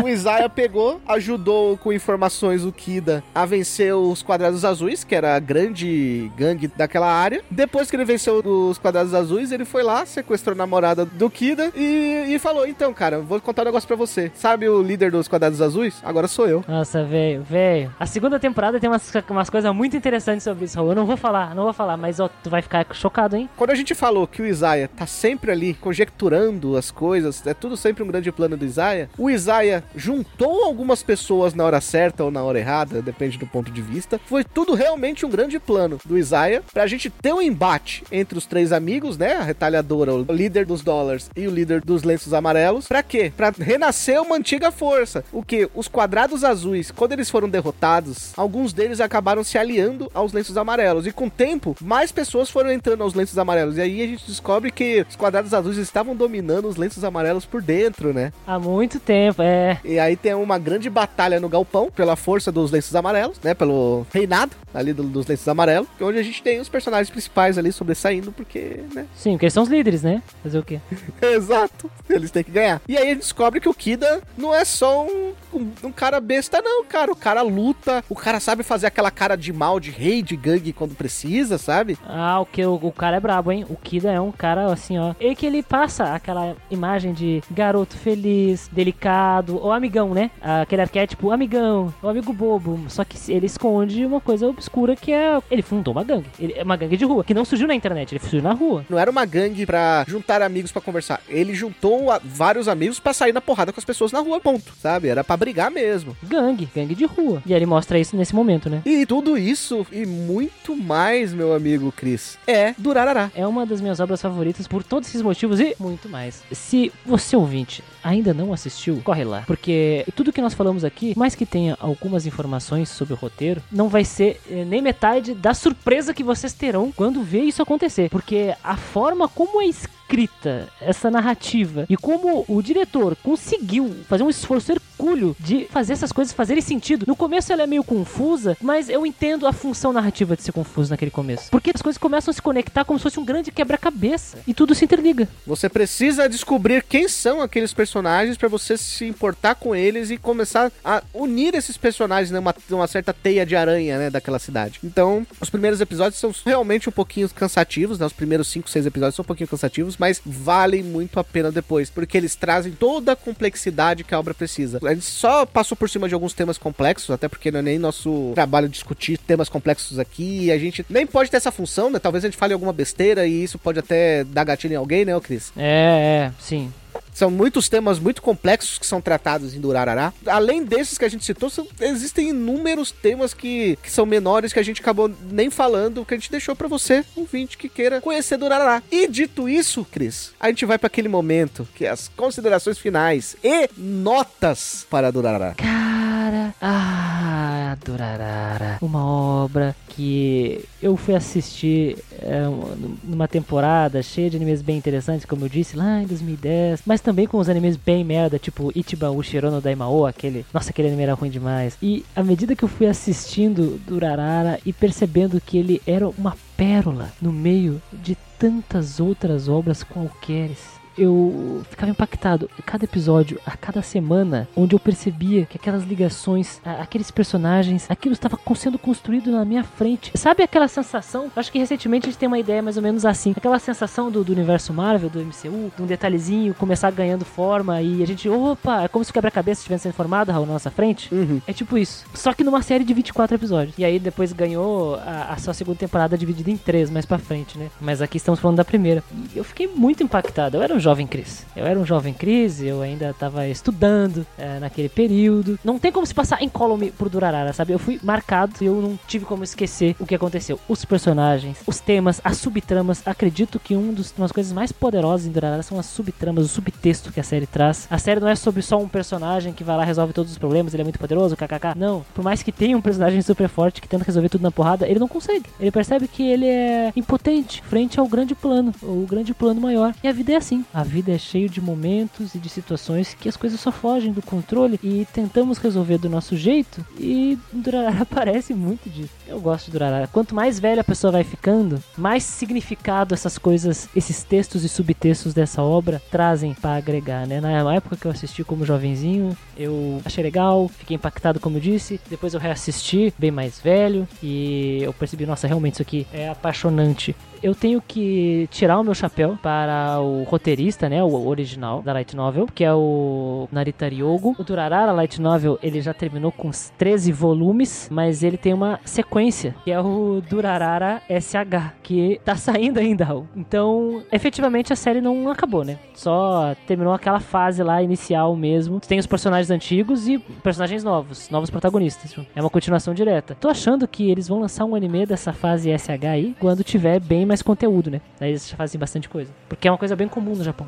O Isaiah pegou, ajudou com informações o Kida a vencer os Quadrados Azuis, que era a grande gangue daquela área. Depois que ele venceu os Quadrados Azuis, ele foi lá, sequestrou a namorada do Kida e, e falou: Então, cara, vou contar um negócio pra você. Sabe o líder dos Quadrados Azuis? Agora sou eu. Nossa, velho, velho. A segunda temporada tem umas, umas coisas muito interessantes sobre isso, Raul. Eu não vou falar, não vou falar, mas ó, tu vai ficar chocado, hein? Quando a gente falou que o Isaiah tá sempre ali conjecturando as coisas, é tudo sempre um grande plano do Isaiah, o Isaiah juntou algumas pessoas na hora certa ou na hora errada, depende do ponto de vista. Foi tudo realmente um grande plano do Isaiah pra gente ter um embate entre os três amigos, né? A retalhadora, o líder dos dólares e o líder dos lenços amarelos. Pra quê? Pra renascer uma antiga força. O que? Os quadrados azuis, quando eles foram derrotados, alguns deles acabaram se aliando aos lenços amarelos. E com o tempo, mais pessoas foram entrando aos lenços amarelos. E aí a gente descobre que os quadrados azuis estavam dominando os lenços amarelos por dentro, né? Há muito tempo, é. E aí tem uma grande batalha no galpão pela força dos lenços amarelos, né? Pelo reinado ali do- dos lenços amarelos, é onde a gente tem os personagens principais ali sobressaindo, porque, né? [laughs] Sim, porque eles são os líderes, né? Fazer o quê? Exato. Eles têm que ganhar. E aí a gente descobre que o Kida não é só um, um, um cara besta, não, cara. O cara luta, o cara sabe fazer aquela cara de mal, de rei, de gangue quando precisa, sabe? Ah, o que o, o cara é brabo, hein? O Kida é um cara assim, ó. E que ele passa aquela imagem de garoto feliz, delicado, ou amigão, né? Aquele arquétipo amigão, o amigo bobo. Só que ele esconde uma coisa obscura que é. Ele fundou uma gangue. Ele, é uma gangue de rua, que não surgiu na internet, ele surgiu na rua. Não era uma gangue pra juntar amigos pra conversar. Ele juntou vários amigos pra sair na porrada com as pessoas na rua, ponto. Sabe? Era pra brigar mesmo. Gangue, gangue de rua. E aí ele mostra isso nesse momento, né? E tudo isso e muito mais, meu amigo Cris, é Durarará. É uma das minhas obras favoritas por todos esses motivos e muito mais. Se você ouvinte ainda não assistiu, corre lá. Porque tudo que nós falamos aqui, mais que tenha algumas informações sobre o roteiro, não vai ser eh, nem metade da surpresa que vocês terão quando ver isso acontecer. Porque a forma como é escrita essa narrativa e como o diretor conseguiu fazer um esforço hercúleo de fazer essas coisas fazerem sentido. No começo ela é meio confusa, mas eu entendo a função narrativa de ser confuso naquele começo. Porque as coisas começam a se conectar como se fosse um grande quebra-cabeça e tudo se interliga. Você precisa descobrir quem são aqueles personagens pra você se importar com eles e começar a unir esses personagens numa, numa certa teia de aranha, né, daquela cidade. Então, os primeiros episódios são realmente um pouquinho cansativos, né? Os primeiros 5, 6 episódios são um pouquinho cansativos, mas valem muito a pena depois, porque eles trazem toda a complexidade que a obra precisa. A gente só passou por cima de alguns temas complexos, até porque não é nem nosso trabalho discutir temas complexos aqui, a gente nem pode ter essa função, né? Talvez a gente fale alguma besteira e isso pode até dar gatilho em alguém, né, Cris? É, é, sim. São muitos temas muito complexos que são tratados em Durarará. Além desses que a gente citou, são- existem inúmeros temas que, que são menores que a gente acabou nem falando, que a gente deixou pra você, ouvinte, que queira conhecer Durarará. E dito isso, Cris, a gente vai pra aquele momento que é as considerações finais e notas para Durarará. Cara, ah, Durarara. Uma obra que eu fui assistir é, numa temporada cheia de animes bem interessantes, como eu disse, lá em 2010. Mas também com os animes bem merda, tipo Ichiban Ushirono Daimao, aquele... Nossa, aquele anime era ruim demais. E à medida que eu fui assistindo Durarara e percebendo que ele era uma pérola no meio de tantas outras obras qualqueres eu ficava impactado. Cada episódio, a cada semana, onde eu percebia que aquelas ligações, a- aqueles personagens, aquilo estava sendo construído na minha frente. Sabe aquela sensação? Acho que recentemente a gente tem uma ideia mais ou menos assim. Aquela sensação do, do universo Marvel, do MCU, de um detalhezinho começar ganhando forma e a gente, opa, é como se o quebra-cabeça estivesse sendo formado Raul, na nossa frente. Uhum. É tipo isso. Só que numa série de 24 episódios. E aí depois ganhou a, a sua segunda temporada dividida em três mais pra frente, né? Mas aqui estamos falando da primeira. E eu fiquei muito impactado. Eu era um jovem Cris. Eu era um jovem Cris, eu ainda tava estudando é, naquele período. Não tem como se passar incólume por Durarara, sabe? Eu fui marcado e eu não tive como esquecer o que aconteceu. Os personagens, os temas, as subtramas. Acredito que um dos, coisas mais poderosas em Durarara são as subtramas, o subtexto que a série traz. A série não é sobre só um personagem que vai lá resolve todos os problemas, ele é muito poderoso, kkk. Não. Por mais que tenha um personagem super forte que tenta resolver tudo na porrada, ele não consegue. Ele percebe que ele é impotente frente ao grande plano, o grande plano maior. E a vida é assim. A vida é cheio de momentos e de situações que as coisas só fogem do controle e tentamos resolver do nosso jeito. E Durarara [laughs] parece muito disso. Eu gosto de Durarara. Quanto mais velha a pessoa vai ficando, mais significado essas coisas, esses textos e subtextos dessa obra trazem pra agregar, né? Na época que eu assisti como jovenzinho, eu achei legal, fiquei impactado, como eu disse. Depois eu reassisti, bem mais velho, e eu percebi, nossa, realmente isso aqui é apaixonante. Eu tenho que tirar o meu chapéu para o roteirista, né, o original da Light Novel, que é o Narita Ryogo. O Durarara Light Novel, ele já terminou com uns 13 volumes, mas ele tem uma sequência, que é o Durarara SH, que tá saindo ainda. Então, efetivamente a série não acabou, né? Só terminou aquela fase lá inicial mesmo. Tem os personagens antigos e personagens novos, novos protagonistas. É uma continuação direta. Tô achando que eles vão lançar um anime dessa fase SH aí quando tiver bem mais conteúdo, né? Daí eles fazem bastante coisa. Porque é uma coisa bem comum no Japão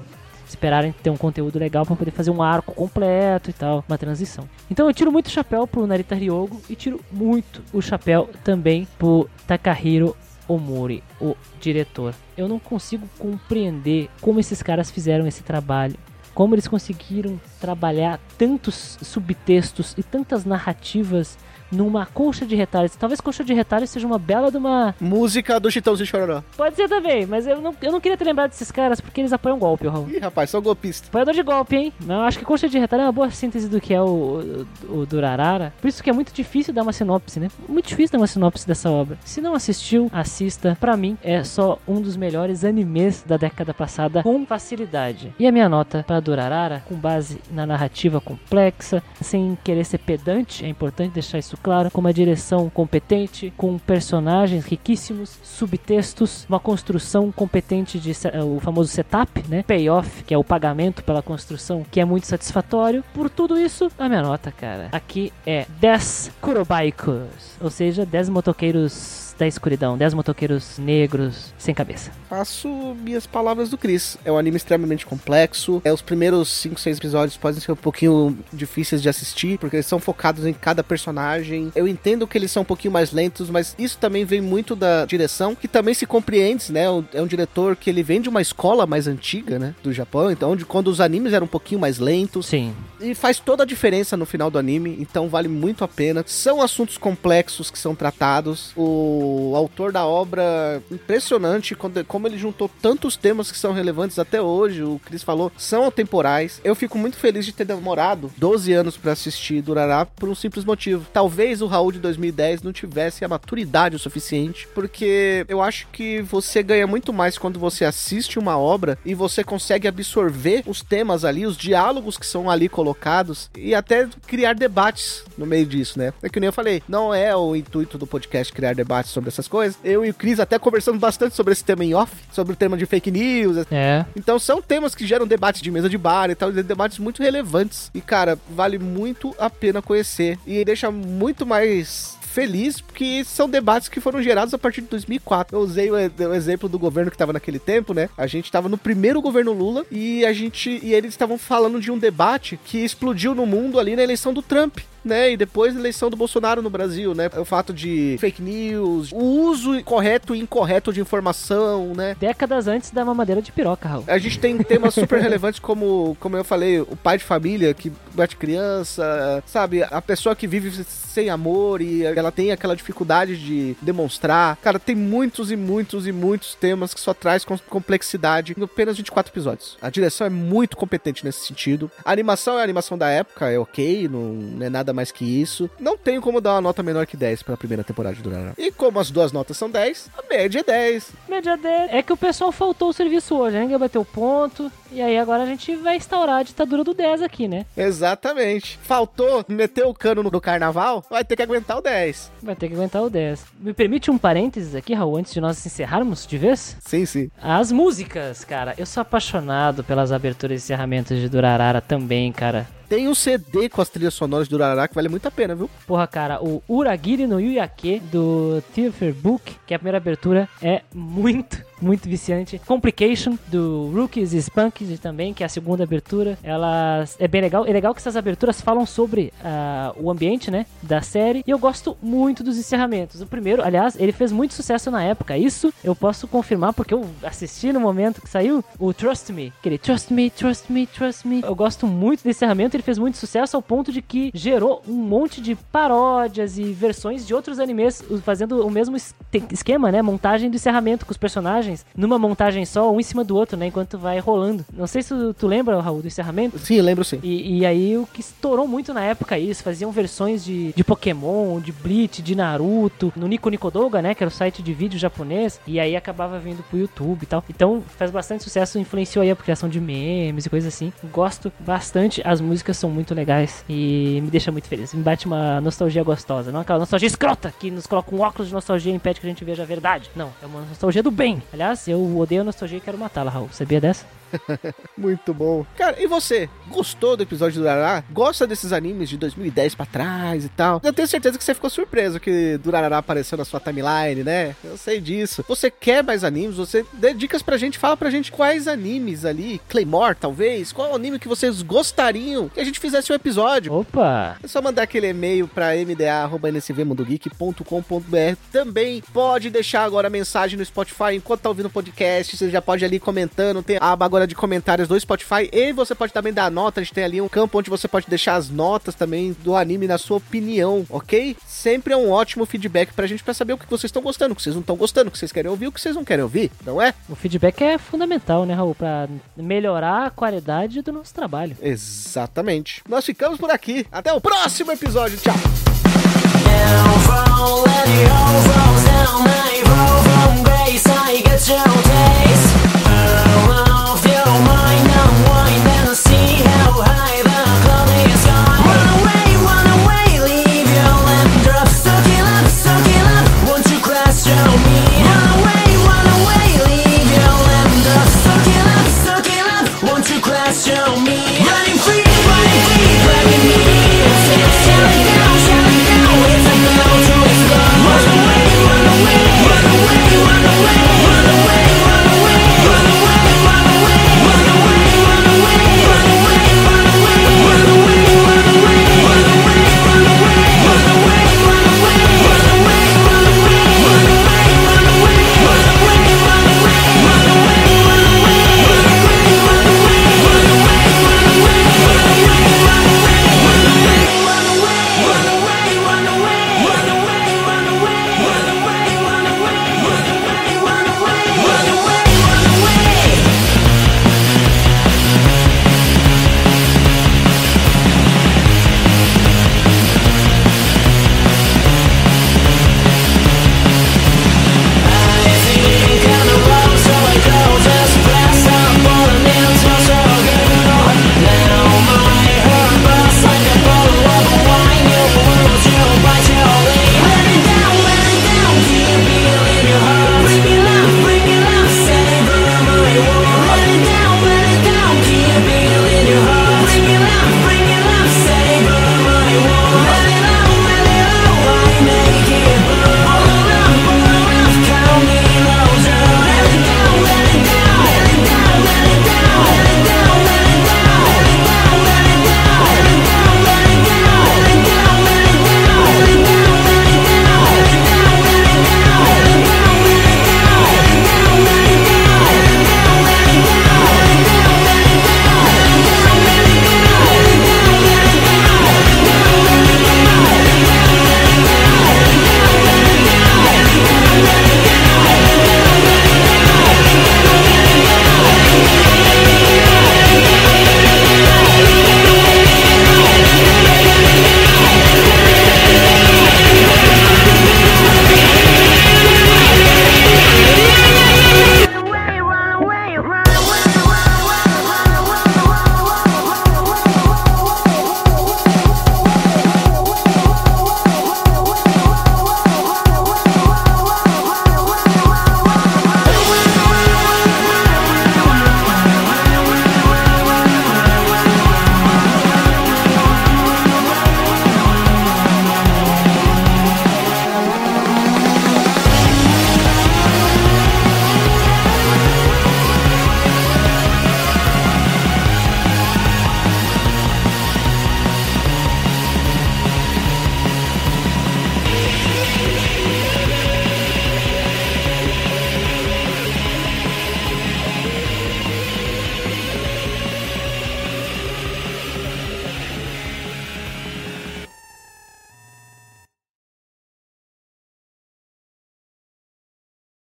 esperarem ter um conteúdo legal para poder fazer um arco completo e tal, uma transição. Então eu tiro muito o chapéu pro Narita Ryogo e tiro muito o chapéu também pro Takahiro Omori, o diretor. Eu não consigo compreender como esses caras fizeram esse trabalho. Como eles conseguiram trabalhar tantos subtextos e tantas narrativas numa colcha de retalhos. Talvez colcha de retalhos seja uma bela de uma Música do Chitãozinho Chororó. Pode ser também, mas eu não, eu não queria ter lembrado desses caras porque eles apoiam golpe, o Raul. Ih, rapaz, são golpistas. Apoiador de golpe, hein? Eu acho que Coxa de Retalho é uma boa síntese do que é o, o, o Durarara. Por isso que é muito difícil dar uma sinopse, né? Muito difícil dar uma sinopse dessa obra. Se não assistiu, assista. Pra mim, é só um dos melhores animes da década passada com facilidade. E a minha nota pra Durarara, com base na narrativa complexa, sem querer ser pedante, é importante deixar isso claro, com uma direção competente, com personagens riquíssimos, subtextos, uma construção competente de se- o famoso setup, né? Payoff, que é o pagamento pela construção, que é muito satisfatório. Por tudo isso, a minha nota, cara, aqui é 10 Kurobaikos, ou seja, 10 motoqueiros da escuridão, 10 motoqueiros negros sem cabeça. Faço minhas palavras do Chris. É um anime extremamente complexo. É, os primeiros 5, 6 episódios podem ser um pouquinho difíceis de assistir, porque eles são focados em cada personagem. Eu entendo que eles são um pouquinho mais lentos, mas isso também vem muito da direção, que também se compreende, né? É um diretor que ele vem de uma escola mais antiga, né? Do Japão, então, de quando os animes eram um pouquinho mais lentos. Sim. E faz toda a diferença no final do anime, então vale muito a pena. São assuntos complexos que são tratados. O autor da obra, impressionante como ele juntou tantos temas que são relevantes até hoje. O Chris falou, são atemporais. Eu fico muito feliz de ter demorado 12 anos pra assistir Durará por um simples motivo. Talvez o Raul de 2010 não tivesse a maturidade o suficiente, porque eu acho que você ganha muito mais quando você assiste uma obra e você consegue absorver os temas ali, os diálogos que são ali colocados e até criar debates no meio disso, né? É que nem eu falei, não é o intuito do podcast criar debates sobre essas coisas. Eu e o Cris até conversamos bastante sobre esse tema em off, sobre o tema de fake news. É. Então são temas que geram debates de mesa de bar e tal, debates muito relevantes. E cara, vale muito a pena conhecer e deixa muito mais feliz porque são debates que foram gerados a partir de 2004. Eu usei o, o exemplo do governo que estava naquele tempo, né? A gente estava no primeiro governo Lula e a gente e eles estavam falando de um debate que explodiu no mundo ali na eleição do Trump. Né? E depois a eleição do Bolsonaro no Brasil, né? O fato de fake news, o uso correto e incorreto de informação, né? Décadas antes da mamadeira de piroca, Raul. A gente tem temas super relevantes como, como eu falei, o pai de família que bate criança, sabe? A pessoa que vive sem amor e ela tem aquela dificuldade de demonstrar. Cara, tem muitos e muitos e muitos temas que só traz com- complexidade em apenas 24 episódios. A direção é muito competente nesse sentido. A animação é a animação da época, é ok, não é nada mais que isso. Não tenho como dar uma nota menor que 10 pra primeira temporada de Durará. E como as duas notas são 10, a média é 10. Média dele. É que o pessoal faltou o serviço hoje, né? Ninguém bateu ponto. E aí agora a gente vai instaurar a ditadura do 10 aqui, né? Exatamente. Faltou meter o cano no carnaval, vai ter que aguentar o 10. Vai ter que aguentar o 10. Me permite um parênteses aqui, Raul, antes de nós encerrarmos de vez? Sim, sim. As músicas, cara. Eu sou apaixonado pelas aberturas e encerramentos de Durarara também, cara. Tem um CD com as trilhas sonoras de Durará que vale muito a pena, viu? Porra, cara, o Uragiri no Yuyake do Theater Book, que é a primeira abertura, é muito, muito viciante. Complication do Rookies e Spunkies também, que é a segunda abertura. Ela é bem legal. É legal que essas aberturas falam sobre ah, o ambiente, né, da série. E eu gosto muito dos encerramentos. O primeiro, aliás, ele fez muito sucesso na época. Isso eu posso confirmar porque eu assisti no momento que saiu o Trust Me. Aquele Trust Me, Trust Me, Trust Me. Eu gosto muito desse encerramento. Ele fez muito sucesso ao ponto de que gerou um monte de paródias e versões de outros animes fazendo o mesmo esquema, né? Montagem do encerramento com os personagens numa montagem só, um em cima do outro, né? Enquanto vai rolando. Não sei se tu, tu lembra, Raul, do encerramento. Sim, lembro sim. E, e aí o que estourou muito na época é isso, faziam versões de, de Pokémon, de Bleach, de Naruto, no Nico Nicodoga, né, que era o site de vídeo japonês, e aí acabava vindo pro YouTube e tal. Então faz bastante sucesso, influenciou aí a criação de memes e coisas assim. Gosto bastante, as músicas são muito legais e me deixa muito feliz. Me bate uma nostalgia gostosa, não aquela nostalgia escrota que nos coloca um óculos de nostalgia e impede que a gente veja a verdade. Não, é uma nostalgia do bem. Aliás, eu odeio a nostalgia e quero matá-la, Raul. Sabia dessa? [laughs] Muito bom. Cara, e você? Gostou do episódio do Durará? Gosta desses animes de 2010 pra trás e tal? Eu tenho certeza que você ficou surpreso que Durará apareceu na sua timeline, né? Eu sei disso. Você quer mais animes? Você dê dicas pra gente, fala pra gente quais animes ali, Claymore talvez, qual anime que vocês gostariam que a gente fizesse um episódio. Opa! É só mandar aquele e-mail para mda.nsvmundogeek.com.br. Também pode deixar agora a mensagem no Spotify enquanto tá ouvindo o podcast. Você já pode ali comentando. Tem a aba agora de comentários do Spotify. E você pode também dar nota. A gente tem ali um campo onde você pode deixar as notas também do anime na sua opinião, ok? Sempre é um ótimo feedback pra gente pra saber o que vocês estão gostando, o que vocês não estão gostando, o que vocês querem ouvir, o que vocês não querem ouvir, não é? O feedback é fundamental, né, Raul? Pra melhorar a qualidade do nosso trabalho. Exatamente. Nós ficamos por aqui. Até o próximo episódio. Tchau. Down,